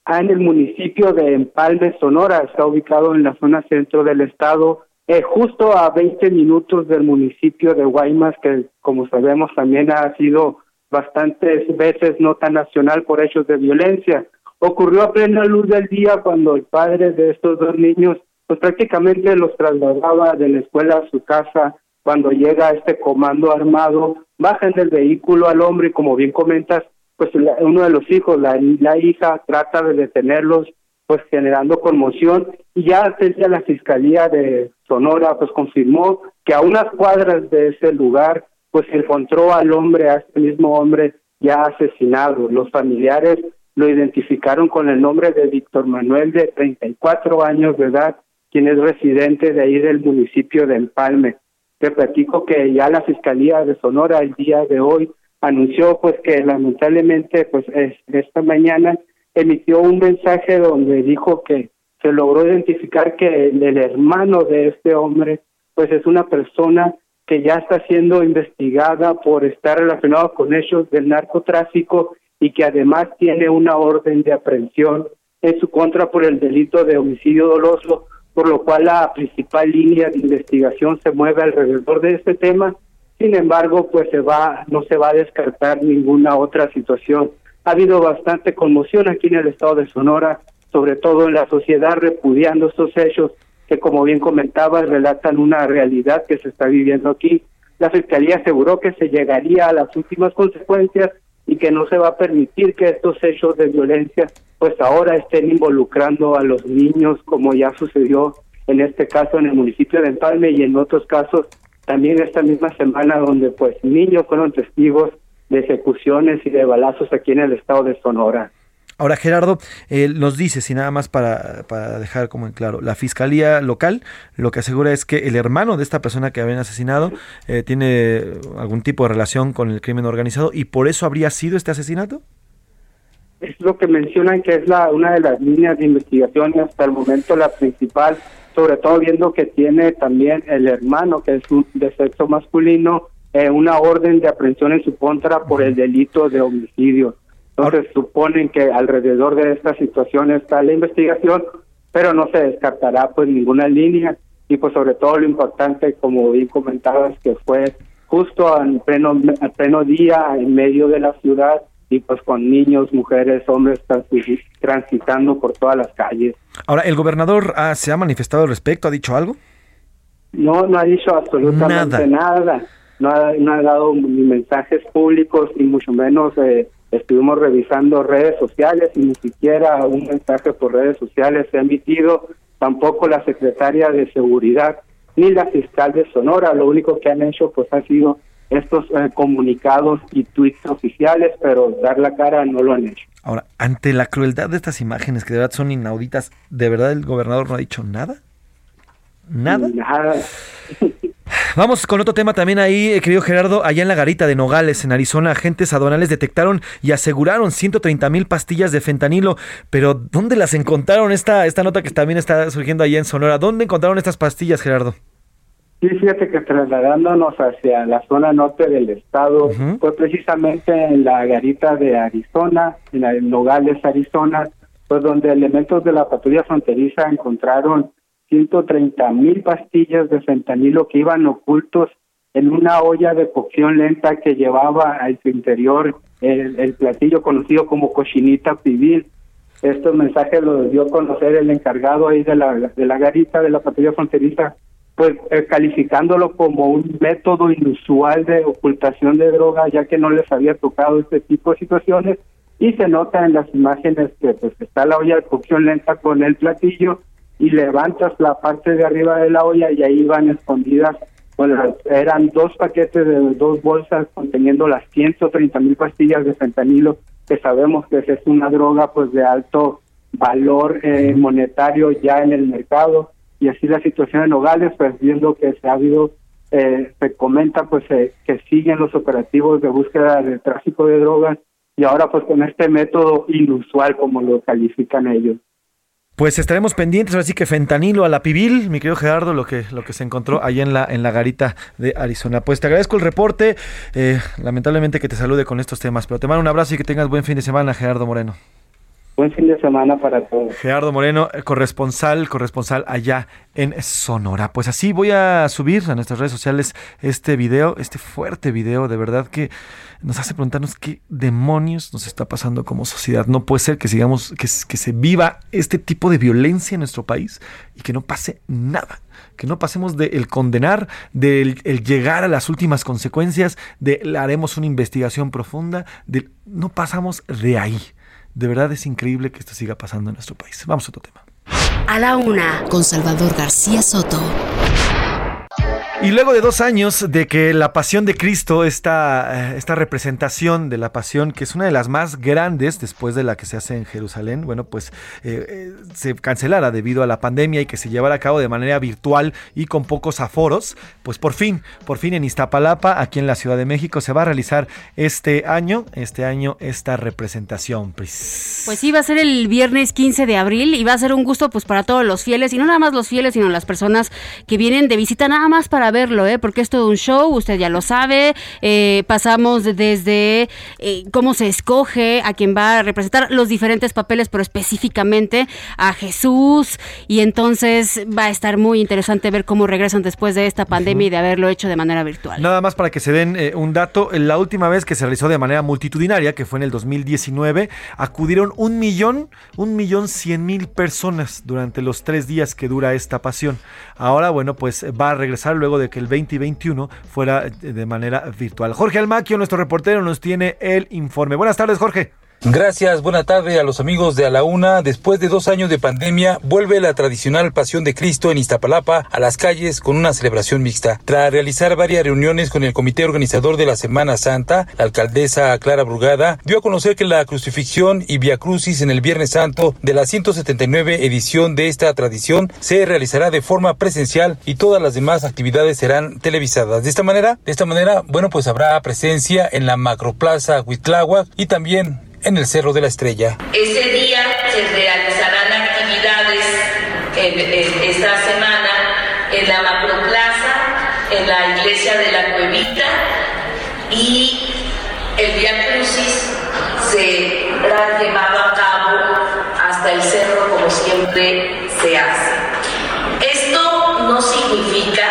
en el municipio de Empalme, Sonora. Está ubicado en la zona centro del estado, eh, justo a 20 minutos del municipio de Guaymas, que como sabemos también ha sido bastantes veces nota nacional por hechos de violencia. Ocurrió a plena luz del día cuando el padre de estos dos niños pues prácticamente los trasladaba de la escuela a su casa cuando llega este comando armado, bajan del vehículo al hombre y como bien comentas, pues uno de los hijos, la, la hija, trata de detenerlos, pues generando conmoción y ya desde la Fiscalía de Sonora pues confirmó que a unas cuadras de ese lugar pues encontró al hombre, a este mismo hombre ya asesinado. Los familiares lo identificaron con el nombre de Víctor Manuel de 34 años de edad, quien es residente de ahí del municipio de Empalme. Te platico que ya la Fiscalía de Sonora el día de hoy anunció pues que lamentablemente pues es- esta mañana emitió un mensaje donde dijo que se logró identificar que el, el hermano de este hombre pues es una persona que ya está siendo investigada por estar relacionado con hechos del narcotráfico y que además tiene una orden de aprehensión en su contra por el delito de homicidio doloso, por lo cual la principal línea de investigación se mueve alrededor de este tema. Sin embargo, pues se va, no se va a descartar ninguna otra situación. Ha habido bastante conmoción aquí en el estado de Sonora, sobre todo en la sociedad repudiando estos hechos que, como bien comentaba, relatan una realidad que se está viviendo aquí. La Fiscalía aseguró que se llegaría a las últimas consecuencias y que no se va a permitir que estos hechos de violencia pues ahora estén involucrando a los niños como ya sucedió en este caso en el municipio de Empalme y en otros casos también esta misma semana donde pues niños fueron testigos de ejecuciones y de balazos aquí en el estado de Sonora. Ahora, Gerardo, eh, nos dice, si nada más para, para dejar como en claro, la fiscalía local lo que asegura es que el hermano de esta persona que habían asesinado eh, tiene algún tipo de relación con el crimen organizado y por eso habría sido este asesinato. es lo que mencionan que es la una de las líneas de investigación y hasta el momento la principal, sobre todo viendo que tiene también el hermano que es un- de sexo masculino eh, una orden de aprehensión en su contra por el delito de homicidio. Entonces suponen que alrededor de esta situación está la investigación, pero no se descartará pues ninguna línea y pues sobre todo lo importante, como bien comentabas, que fue justo en pleno, pleno día en medio de la ciudad y pues con niños, mujeres, hombres transi- transitando por todas las calles. Ahora, ¿el gobernador ah, se ha manifestado al respecto? ¿Ha dicho algo? No, no ha dicho absolutamente nada. No, ha, no ha dado ni mensajes públicos, ni mucho menos eh, estuvimos revisando redes sociales y ni siquiera un mensaje por redes sociales se ha emitido. Tampoco la secretaria de Seguridad ni la fiscal de Sonora. Lo único que han hecho pues ha sido estos eh, comunicados y tweets oficiales, pero dar la cara no lo han hecho. Ahora, ante la crueldad de estas imágenes que de verdad son inauditas, ¿de verdad el gobernador no ha dicho nada? Nada. Nada. Vamos con otro tema también ahí, eh, querido Gerardo. Allá en la garita de Nogales, en Arizona, agentes aduanales detectaron y aseguraron 130 mil pastillas de fentanilo. Pero, ¿dónde las encontraron? Esta, esta nota que también está surgiendo allá en Sonora. ¿Dónde encontraron estas pastillas, Gerardo? Sí, fíjate que trasladándonos hacia la zona norte del estado, fue precisamente en la garita de Arizona, en Nogales, Arizona, pues donde elementos de la patrulla fronteriza encontraron 130 mil pastillas de fentanilo que iban ocultos en una olla de cocción lenta que llevaba a su interior el, platillo conocido como cochinita pibil. Estos mensajes los dio a conocer el encargado ahí de la, de la garita de la patrulla fronteriza pues eh, calificándolo como un método inusual de ocultación de droga, ya que no les había tocado este tipo de situaciones, y se nota en las imágenes que pues está la olla de cocción lenta con el platillo y levantas la parte de arriba de la olla y ahí van escondidas, bueno, eran dos paquetes de dos bolsas conteniendo las 130 mil pastillas de fentanilo, que sabemos que es una droga pues de alto valor eh, monetario ya en el mercado. Y así la situación en Nogales, pues viendo que se ha habido, eh, se comenta pues eh, que siguen los operativos de búsqueda de tráfico de drogas y ahora pues con este método inusual como lo califican ellos. Pues estaremos pendientes, ahora sí que fentanilo a la pibil, mi querido Gerardo, lo que, lo que se encontró allá en la, en la garita de Arizona. Pues te agradezco el reporte, eh, lamentablemente que te salude con estos temas, pero te mando un abrazo y que tengas buen fin de semana, Gerardo Moreno. Buen fin de semana para todos. Gerardo Moreno, eh, corresponsal, corresponsal allá en Sonora. Pues así voy a subir a nuestras redes sociales este video, este fuerte video, de verdad que nos hace preguntarnos qué demonios nos está pasando como sociedad. No puede ser que sigamos, que, que se viva este tipo de violencia en nuestro país y que no pase nada. Que no pasemos del el condenar, del el llegar a las últimas consecuencias, de haremos una investigación profunda, de, no pasamos de ahí. De verdad es increíble que esto siga pasando en nuestro país. Vamos a otro tema. A la una, con Salvador García Soto. Y luego de dos años de que la Pasión de Cristo, esta, eh, esta representación de la Pasión, que es una de las más grandes después de la que se hace en Jerusalén, bueno, pues eh, eh, se cancelara debido a la pandemia y que se llevara a cabo de manera virtual y con pocos aforos, pues por fin, por fin en Iztapalapa, aquí en la Ciudad de México, se va a realizar este año, este año, esta representación. Pues, Pues sí, va a ser el viernes 15 de abril y va a ser un gusto pues para todos los fieles y no nada más los fieles, sino las personas que vienen de visita nada más para verlo, ¿eh? porque es todo un show, usted ya lo sabe, eh, pasamos desde eh, cómo se escoge a quien va a representar los diferentes papeles, pero específicamente a Jesús y entonces va a estar muy interesante ver cómo regresan después de esta pandemia y de haberlo hecho de manera virtual. Nada más para que se den eh, un dato, la última vez que se realizó de manera multitudinaria, que fue en el 2019, acudieron un millón, un millón cien mil personas durante los tres días que dura esta pasión. Ahora, bueno, pues va a regresar luego de que el 2021 fuera de manera virtual. Jorge Almaquio, nuestro reportero, nos tiene el informe. Buenas tardes, Jorge. Gracias, buena tarde a los amigos de A la Una. Después de dos años de pandemia, vuelve la tradicional Pasión de Cristo en Iztapalapa a las calles con una celebración mixta. Tras realizar varias reuniones con el comité organizador de la Semana Santa, la alcaldesa Clara Brugada dio a conocer que la crucifixión y Via Crucis en el Viernes Santo de la 179 edición de esta tradición se realizará de forma presencial y todas las demás actividades serán televisadas. De esta manera, de esta manera, bueno, pues habrá presencia en la Macroplaza Huitláhuac y también en el Cerro de la Estrella. Ese día se realizarán actividades en, esta semana en la Macroplaza, en la iglesia de la Cuevita y el Via Crucis será llevado a cabo hasta el cerro como siempre se hace. Esto no significa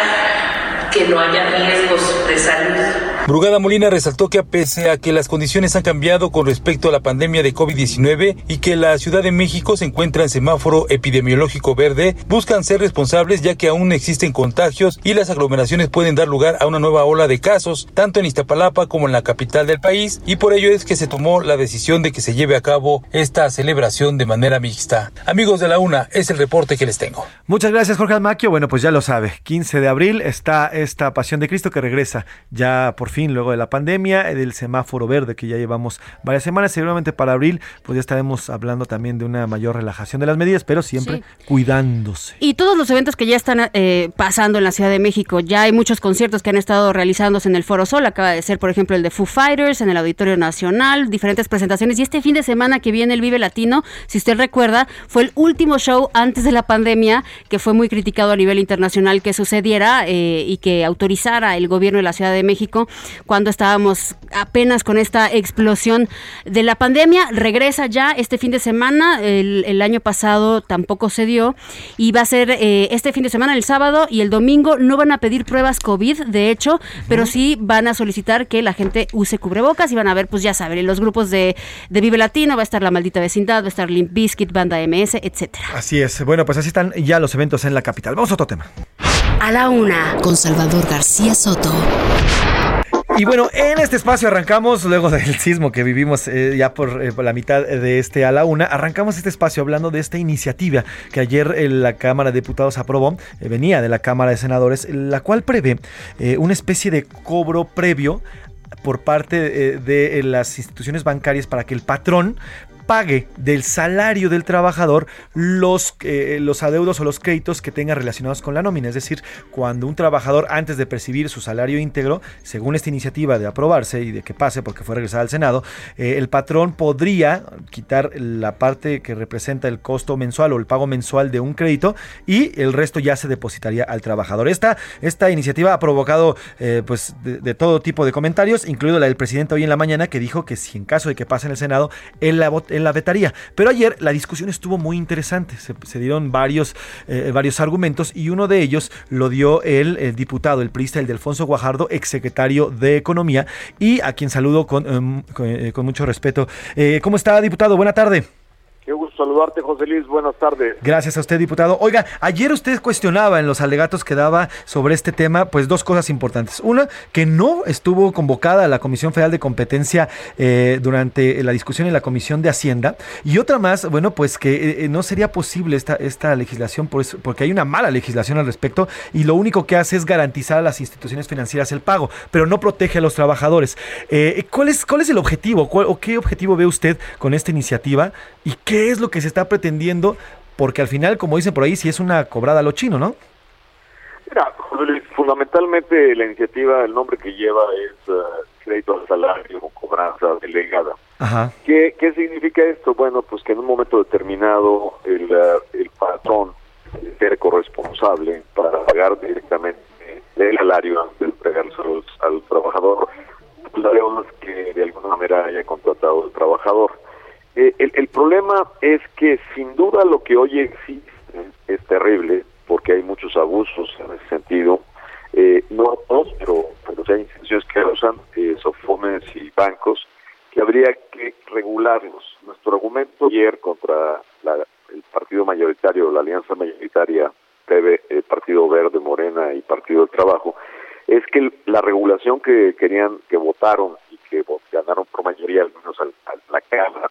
que no haya riesgos de salud. Brugada Molina resaltó que pese a que las condiciones han cambiado con respecto a la pandemia de COVID-19 y que la Ciudad de México se encuentra en semáforo epidemiológico verde, buscan ser responsables ya que aún existen contagios y las aglomeraciones pueden dar lugar a una nueva ola de casos, tanto en Iztapalapa como en la capital del país, y por ello es que se tomó la decisión de que se lleve a cabo esta celebración de manera mixta. Amigos de la UNA, es el reporte que les tengo. Muchas gracias, Jorge Almaquio. Bueno, pues ya lo sabe, 15 de abril está esta Pasión de Cristo que regresa ya por fin, luego de la pandemia, eh, del semáforo verde que ya llevamos varias semanas. Seguramente para abril, pues ya estaremos hablando también de una mayor relajación de las medidas, pero siempre Sí. cuidándose. Y todos los eventos que ya están eh, pasando en la Ciudad de México, ya hay muchos conciertos que han estado realizándose en el Foro Sol, acaba de ser por ejemplo el de Foo Fighters en el Auditorio Nacional, diferentes presentaciones y este fin de semana que viene el Vive Latino, si usted recuerda, fue el último show antes de la pandemia que fue muy criticado a nivel internacional que sucediera eh, y que autorizara el gobierno de la Ciudad de México cuando estábamos apenas con esta explosión de la pandemia. Regresa ya este fin de semana, el, el año pasado tampoco se dio y va a ser eh, este fin de semana, el sábado y el domingo. No van a pedir pruebas COVID, de hecho, pero sí van a solicitar que la gente use cubrebocas y van a ver, pues ya saben, en los grupos de, de Vive Latino va a estar La Maldita Vecindad, va a estar Limp Bizkit, Banda MS, etcétera. Así es. Bueno, pues así están ya los eventos en la capital. Vamos a otro tema. A la una, con Salvador García Soto. Y bueno, en este espacio arrancamos, luego del sismo que vivimos eh, ya por, eh, por la mitad de este a la una, arrancamos este espacio hablando de esta iniciativa que ayer eh, la Cámara de Diputados aprobó, venía de la Cámara de Senadores, la cual prevé una especie de cobro previo por parte de las instituciones bancarias para que el patrón pague del salario del trabajador los, eh, los adeudos o los créditos que tenga relacionados con la nómina. Es decir, cuando un trabajador antes de percibir su salario íntegro, según esta iniciativa de aprobarse y de que pase porque fue regresada al Senado, eh, el patrón podría quitar la parte que representa el costo mensual o el pago mensual de un crédito y el resto ya se depositaría al trabajador. Esta, esta iniciativa ha provocado eh, pues de, todo tipo de comentarios, incluido la del presidente hoy en la mañana que dijo que si en caso de que pase en el Senado, él la, vot- él la vetaría. Pero ayer la discusión estuvo muy interesante. Se, dieron varios, eh, varios argumentos y uno de ellos lo dio el, diputado, el priista, el de Alfonso Guajardo, exsecretario de Economía, y a quien saludo con, em, eh, con mucho respeto. Eh, ¿Cómo está, diputado? Buena tarde. Saludarte, José Luis. Buenas tardes. Gracias a usted, diputado. Oiga, ayer usted cuestionaba en los alegatos que daba sobre este tema, pues dos cosas importantes. Una, que no estuvo convocada la Comisión Federal de Competencia eh, durante la discusión en la Comisión de Hacienda. Y otra más, bueno, pues que eh, no sería posible esta, esta legislación por porque hay una mala legislación al respecto y lo único que hace es garantizar a las instituciones financieras el pago, pero no protege a los trabajadores. Eh, ¿cuál, es, ¿Cuál es el objetivo? ¿Cuál- ¿O qué objetivo ve usted con esta iniciativa? ¿Y qué es lo que se está pretendiendo? Porque al final, como dicen por ahí, si es una cobrada a lo chino, ¿no? Mira, José Luis, fundamentalmente la iniciativa, el nombre que lleva es eh, crédito al salario o cobranza delegada. Ajá. ¿Qué, ¿Qué significa esto? Bueno, pues que en un momento determinado el, eh, el patrón ser corresponsable para pagar directamente el salario antes de entregárselo al trabajador las deudas que de alguna manera haya contratado el trabajador. Eh, el, el problema es que sin duda lo que hoy existe es terrible porque hay muchos abusos en ese sentido. Eh, no todos, pero, pero hay instituciones que usan, eh, sofomes y bancos, que habría que regularlos. Nuestro argumento ayer contra la- el partido mayoritario, la alianza mayoritaria, PV, eh, Partido Verde, Morena y Partido del Trabajo, es que el- la regulación que querían, que votaron y que ganaron por mayoría, al menos a la Cámara,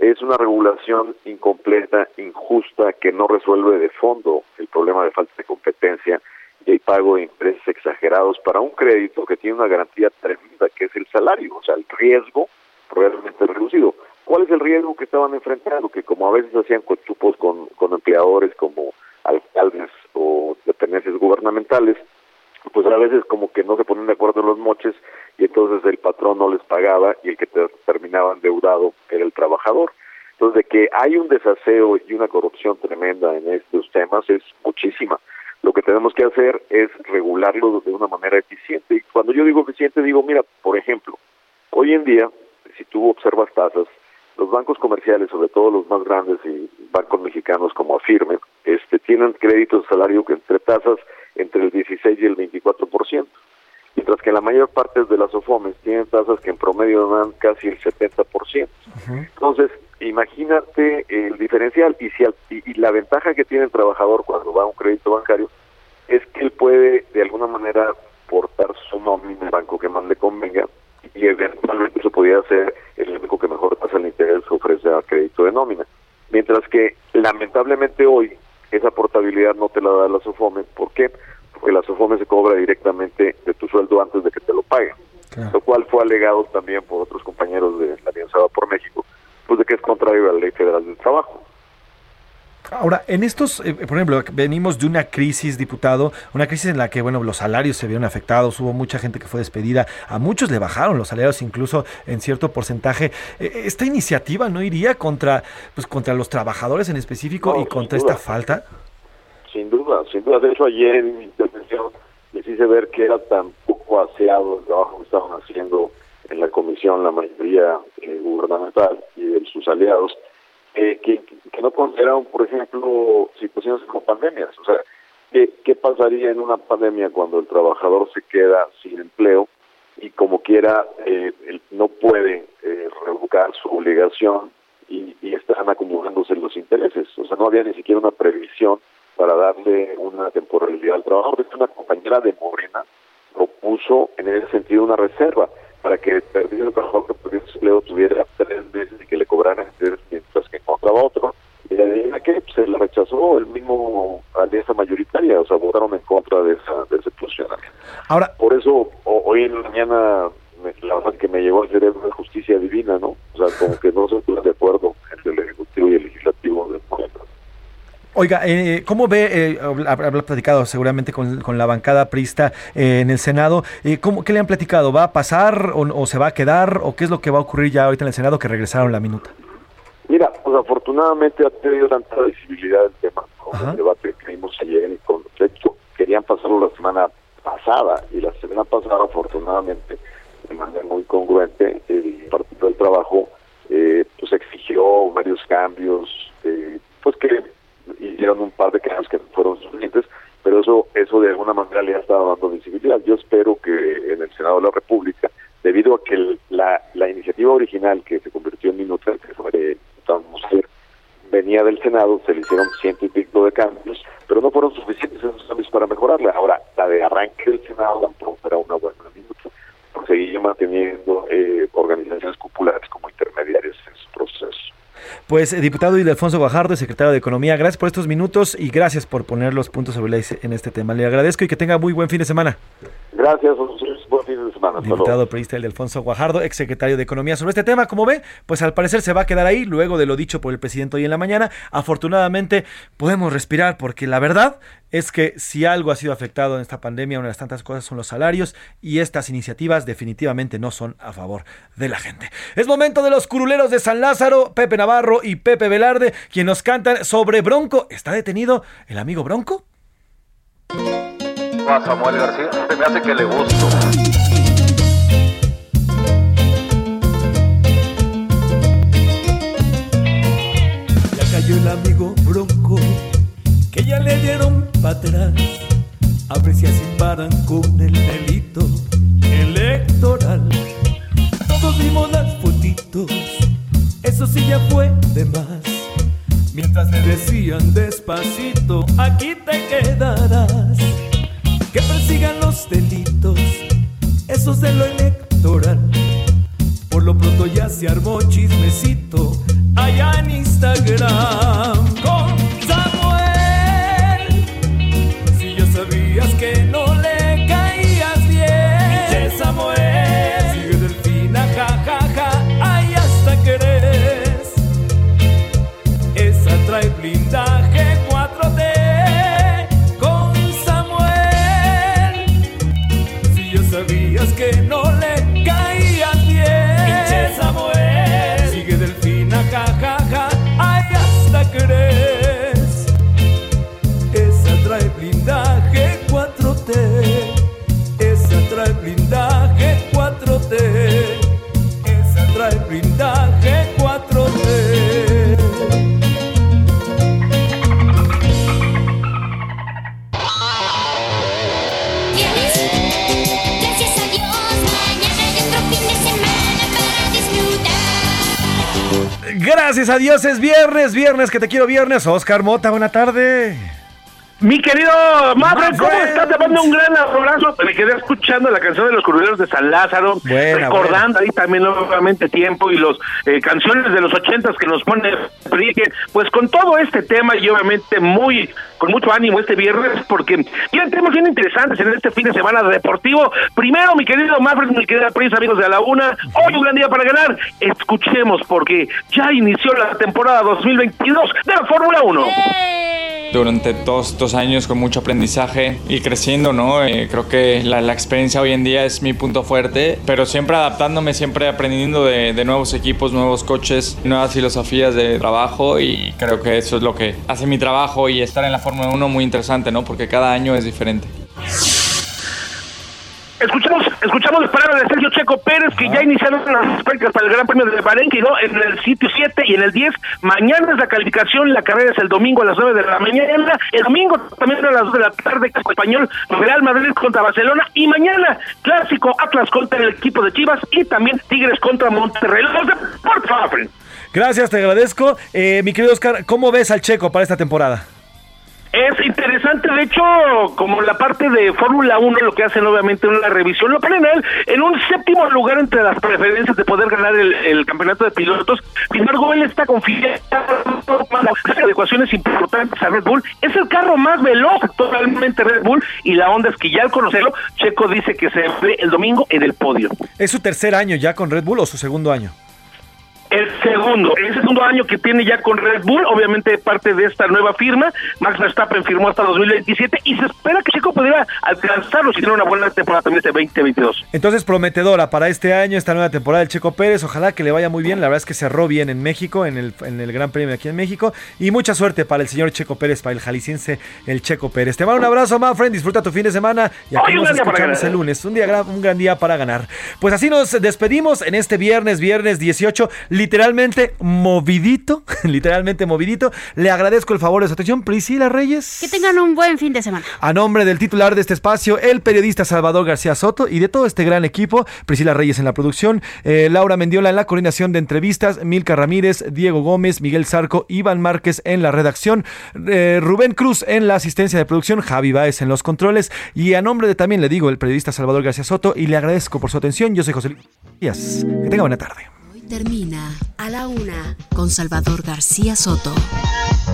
es una regulación incompleta, injusta, que no resuelve de fondo el problema de falta de competencia y el pago de intereses exagerados para un crédito que tiene una garantía tremenda, que es el salario, o sea, el riesgo probablemente reducido. ¿Cuál es el riesgo que estaban enfrentando? Que como a veces hacían cochupos con, con empleadores como alcaldes o dependencias gubernamentales, pues a veces como que no se ponían de acuerdo los moches y entonces el patrón no les pagaba y el que te- terminaba endeudado era el trabajador. Entonces, de que hay un desaseo y una corrupción tremenda en estos temas es muchísima. Lo que tenemos que hacer es regularlo de una manera eficiente. Y cuando yo digo eficiente, digo, mira, por ejemplo, hoy en día, si tú observas tasas, los bancos comerciales, sobre todo los más grandes y bancos mexicanos como Afirme, este, tienen créditos de salario entre tasas entre el 16 y el 24%, mientras que la mayor parte de las OFOMES tienen tasas que en promedio dan casi el 70%. Entonces, imagínate el diferencial y, si al- y, y la ventaja que tiene el trabajador cuando va a un crédito bancario es que él puede de alguna manera portar su nómina al banco que más le convenga y eventualmente eso podría ser el único que mejor tasa de interés ofrece a crédito de nómina. Mientras que lamentablemente hoy esa portabilidad no te la da la SOFOME. ¿Por qué? Porque la SOFOME se cobra directamente de tu sueldo antes de que te lo paguen. lo cual fue alegado también por otros compañeros de la Alianza por México, pues de que es contrario a la Ley Federal del Trabajo. Ahora, en estos, eh, por ejemplo, venimos de una crisis, diputado, una crisis en la que, bueno, los salarios se vieron afectados, hubo mucha gente que fue despedida, a muchos le bajaron los salarios incluso en cierto porcentaje. Eh, ¿Esta iniciativa no iría contra, pues, contra los trabajadores en específico y contra esta falta? Sin duda, sin duda. De hecho, ayer en mi intervención les hice ver que era tan poco aseado el trabajo que estaban haciendo en la comisión la mayoría eh, gubernamental y de sus aliados, eh, que, no consideraron, por ejemplo, situaciones como pandemias. O sea, ¿qué, ¿qué pasaría en una pandemia cuando el trabajador se queda sin empleo y como quiera eh, él no puede eh, revocar su obligación y, y están acumulándose los intereses? O sea, no había ni siquiera una previsión para darle una temporalidad al trabajo. Una compañera de Morena propuso en ese sentido una reserva para que el perdido el trabajador que perdió su empleo tuviera tres meses y que le cobraran intereses mientras que encontraba otro. Y la idea que se la rechazó el mismo alianza mayoritaria, o sea, votaron en contra de, esa, de ese posicionamiento. Ahora, Por eso, o- hoy en la mañana, me- la verdad que me llegó al cerebro de justicia divina, ¿no? O sea, como que no se estuvieron de acuerdo entre el Ejecutivo y el Legislativo de Morena. Oiga, eh, ¿cómo ve, eh, habrá platicado seguramente con, con la bancada prista eh, en el Senado, eh, ¿cómo, ¿qué le han platicado? ¿Va a pasar o, o se va a quedar o qué es lo que va a ocurrir ya ahorita en el Senado que regresaron la minuta? Mira, pues afortunadamente ha tenido tanta visibilidad el tema, con el debate que vimos ayer y con de hecho querían pasarlo la semana pasada y la semana pasada afortunadamente de manera muy congruente el Partido del Trabajo eh, pues exigió varios cambios, eh, pues que hicieron un par de cambios que fueron suficientes, pero eso eso de alguna manera le ha estado dando visibilidad. Yo espero que en el Senado de la República, debido a que la, la iniciativa original que se convirtió en minuta, a ver, venía del Senado, se le hicieron ciento y pico de cambios, pero no fueron suficientes esos cambios para mejorarla. Ahora, la de arranque del Senado tampoco era una buena minuta, porque seguía manteniendo eh, organizaciones populares como intermediarias en su proceso. Pues, eh, diputado Ildefonso Guajardo, secretario de Economía, gracias por estos minutos y gracias por poner los puntos sobre la I en este tema. Le agradezco y que tenga muy buen fin de semana. Gracias, de. Diputado periodista Ildefonso Guajardo, exsecretario de Economía. Sobre este tema, como ve, pues al parecer se va a quedar ahí, luego de lo dicho por el presidente hoy en la mañana. Afortunadamente podemos respirar porque la verdad es que si algo ha sido afectado en esta pandemia, una de las tantas cosas son los salarios y estas iniciativas definitivamente no son a favor de la gente. Es momento de los curuleros de San Lázaro, Pepe Navarro y Pepe Velarde, quienes nos cantan sobre Bronco. ¿Está detenido el amigo Bronco? a Samuel García, se me hace que le gusto. Cayó el amigo Bronco, que ya le dieron para atrás. A ver si así paran con el delito electoral. Todos vimos las fotitos, eso sí ya fue de más. Mientras le decían despacito, aquí te quedarás. Que persigan los delitos, esos de lo electoral. Por lo pronto ya se armó chismecito allá en Instagram Gracias a Dios es viernes, viernes que te quiero viernes. Oscar Mota, buena tarde. Mi querido Mafre, ¿cómo estás? Te mando un gran abrazo. Me quedé escuchando la canción de los currileros de San Lázaro, Buena, recordando ahí también nuevamente tiempo y los eh, canciones de los ochentas que nos pone pues con todo este tema y obviamente muy con mucho ánimo este viernes porque tienen temas bien interesantes en este fin de semana deportivo. Primero, mi querido Mafre, mi querida Prince, amigos de la una, hoy un gran día para ganar. Escuchemos porque ya inició la temporada 2022 de la Fórmula 1. Durante todos estos años con mucho aprendizaje y creciendo, ¿no? Eh, creo que la, experiencia hoy en día es mi punto fuerte, pero siempre adaptándome, siempre aprendiendo de, de nuevos equipos, nuevos coches, nuevas filosofías de trabajo y creo que eso es lo que hace mi trabajo y estar en la Fórmula 1 muy interesante, ¿no? Porque cada año es diferente. Escuchamos, las palabras de Sergio Checo Pérez que ya iniciaron las prácticas para el Gran Premio de Bahrein, que ¿no? en el sitio 7 y en el 10. Mañana es la calificación, la carrera es el domingo a las 9 de la mañana. El domingo también a las 2 de la tarde, Casco Español, Real Madrid contra Barcelona. Y mañana, clásico Atlas contra el equipo de Chivas y también Tigres contra Monterrey. Los de. Gracias, te agradezco. Eh, mi querido Oscar, ¿cómo ves al Checo para esta temporada? Es interesante, de hecho, como la parte de Fórmula 1, lo que hacen obviamente una revisión, lo ponen él en un séptimo lugar entre las preferencias de poder ganar el, el campeonato de pilotos. Sin embargo, él está confiado en adecuaciones importantes a Red Bull. Es el carro más veloz totalmente Red Bull y la onda es que ya al conocerlo, Checo dice que se ve el domingo en el podio. ¿Es su tercer año ya con Red Bull o su segundo año? El segundo, el segundo año que tiene ya con Red Bull, obviamente parte de esta nueva firma. Max Verstappen firmó hasta 2027 y se espera que Checo pudiera alcanzarlo si tiene una buena temporada también este 2022. Entonces, prometedora para este año, esta nueva temporada del Checo Pérez. Ojalá que le vaya muy bien. La verdad es que cerró bien en México, en el, en el Gran Premio aquí en México. Y mucha suerte para el señor Checo Pérez, para el jalisciense, el Checo Pérez. Te mando un abrazo, Manfred. Disfruta tu fin de semana. Y aquí Hoy nos escuchamos el lunes. Un, día, un gran día para ganar. Pues así nos despedimos en este viernes, viernes 18. Literalmente movidito. literalmente movidito. Le agradezco el favor de su atención. Priscila Reyes. Que tengan un buen fin de semana. A nombre del titular de este espacio, el periodista Salvador García Soto y de todo este gran equipo, Priscila Reyes en la producción, eh, Laura Mendiola en la coordinación de entrevistas, Milka Ramírez, Diego Gómez, Miguel Zarco, Iván Márquez en la redacción, eh, Rubén Cruz en la asistencia de producción, Javi Baez en los controles y a nombre de también le digo el periodista Salvador García Soto y le agradezco por su atención. Yo soy José Luis. Que tenga buena tarde. Termina a la una con Salvador García Soto.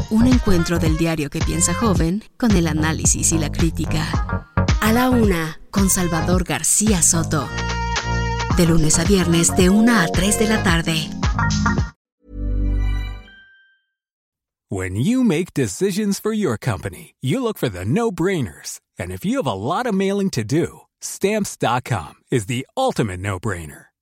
Un encuentro del diario que piensa joven con el análisis y la crítica. A la una con Salvador García Soto. De lunes a viernes de 1 a 3 de la tarde. When you make decisions for your company, you look for the no brainers. And if you have a lot of mailing to do, stamps.com is the ultimate no brainer.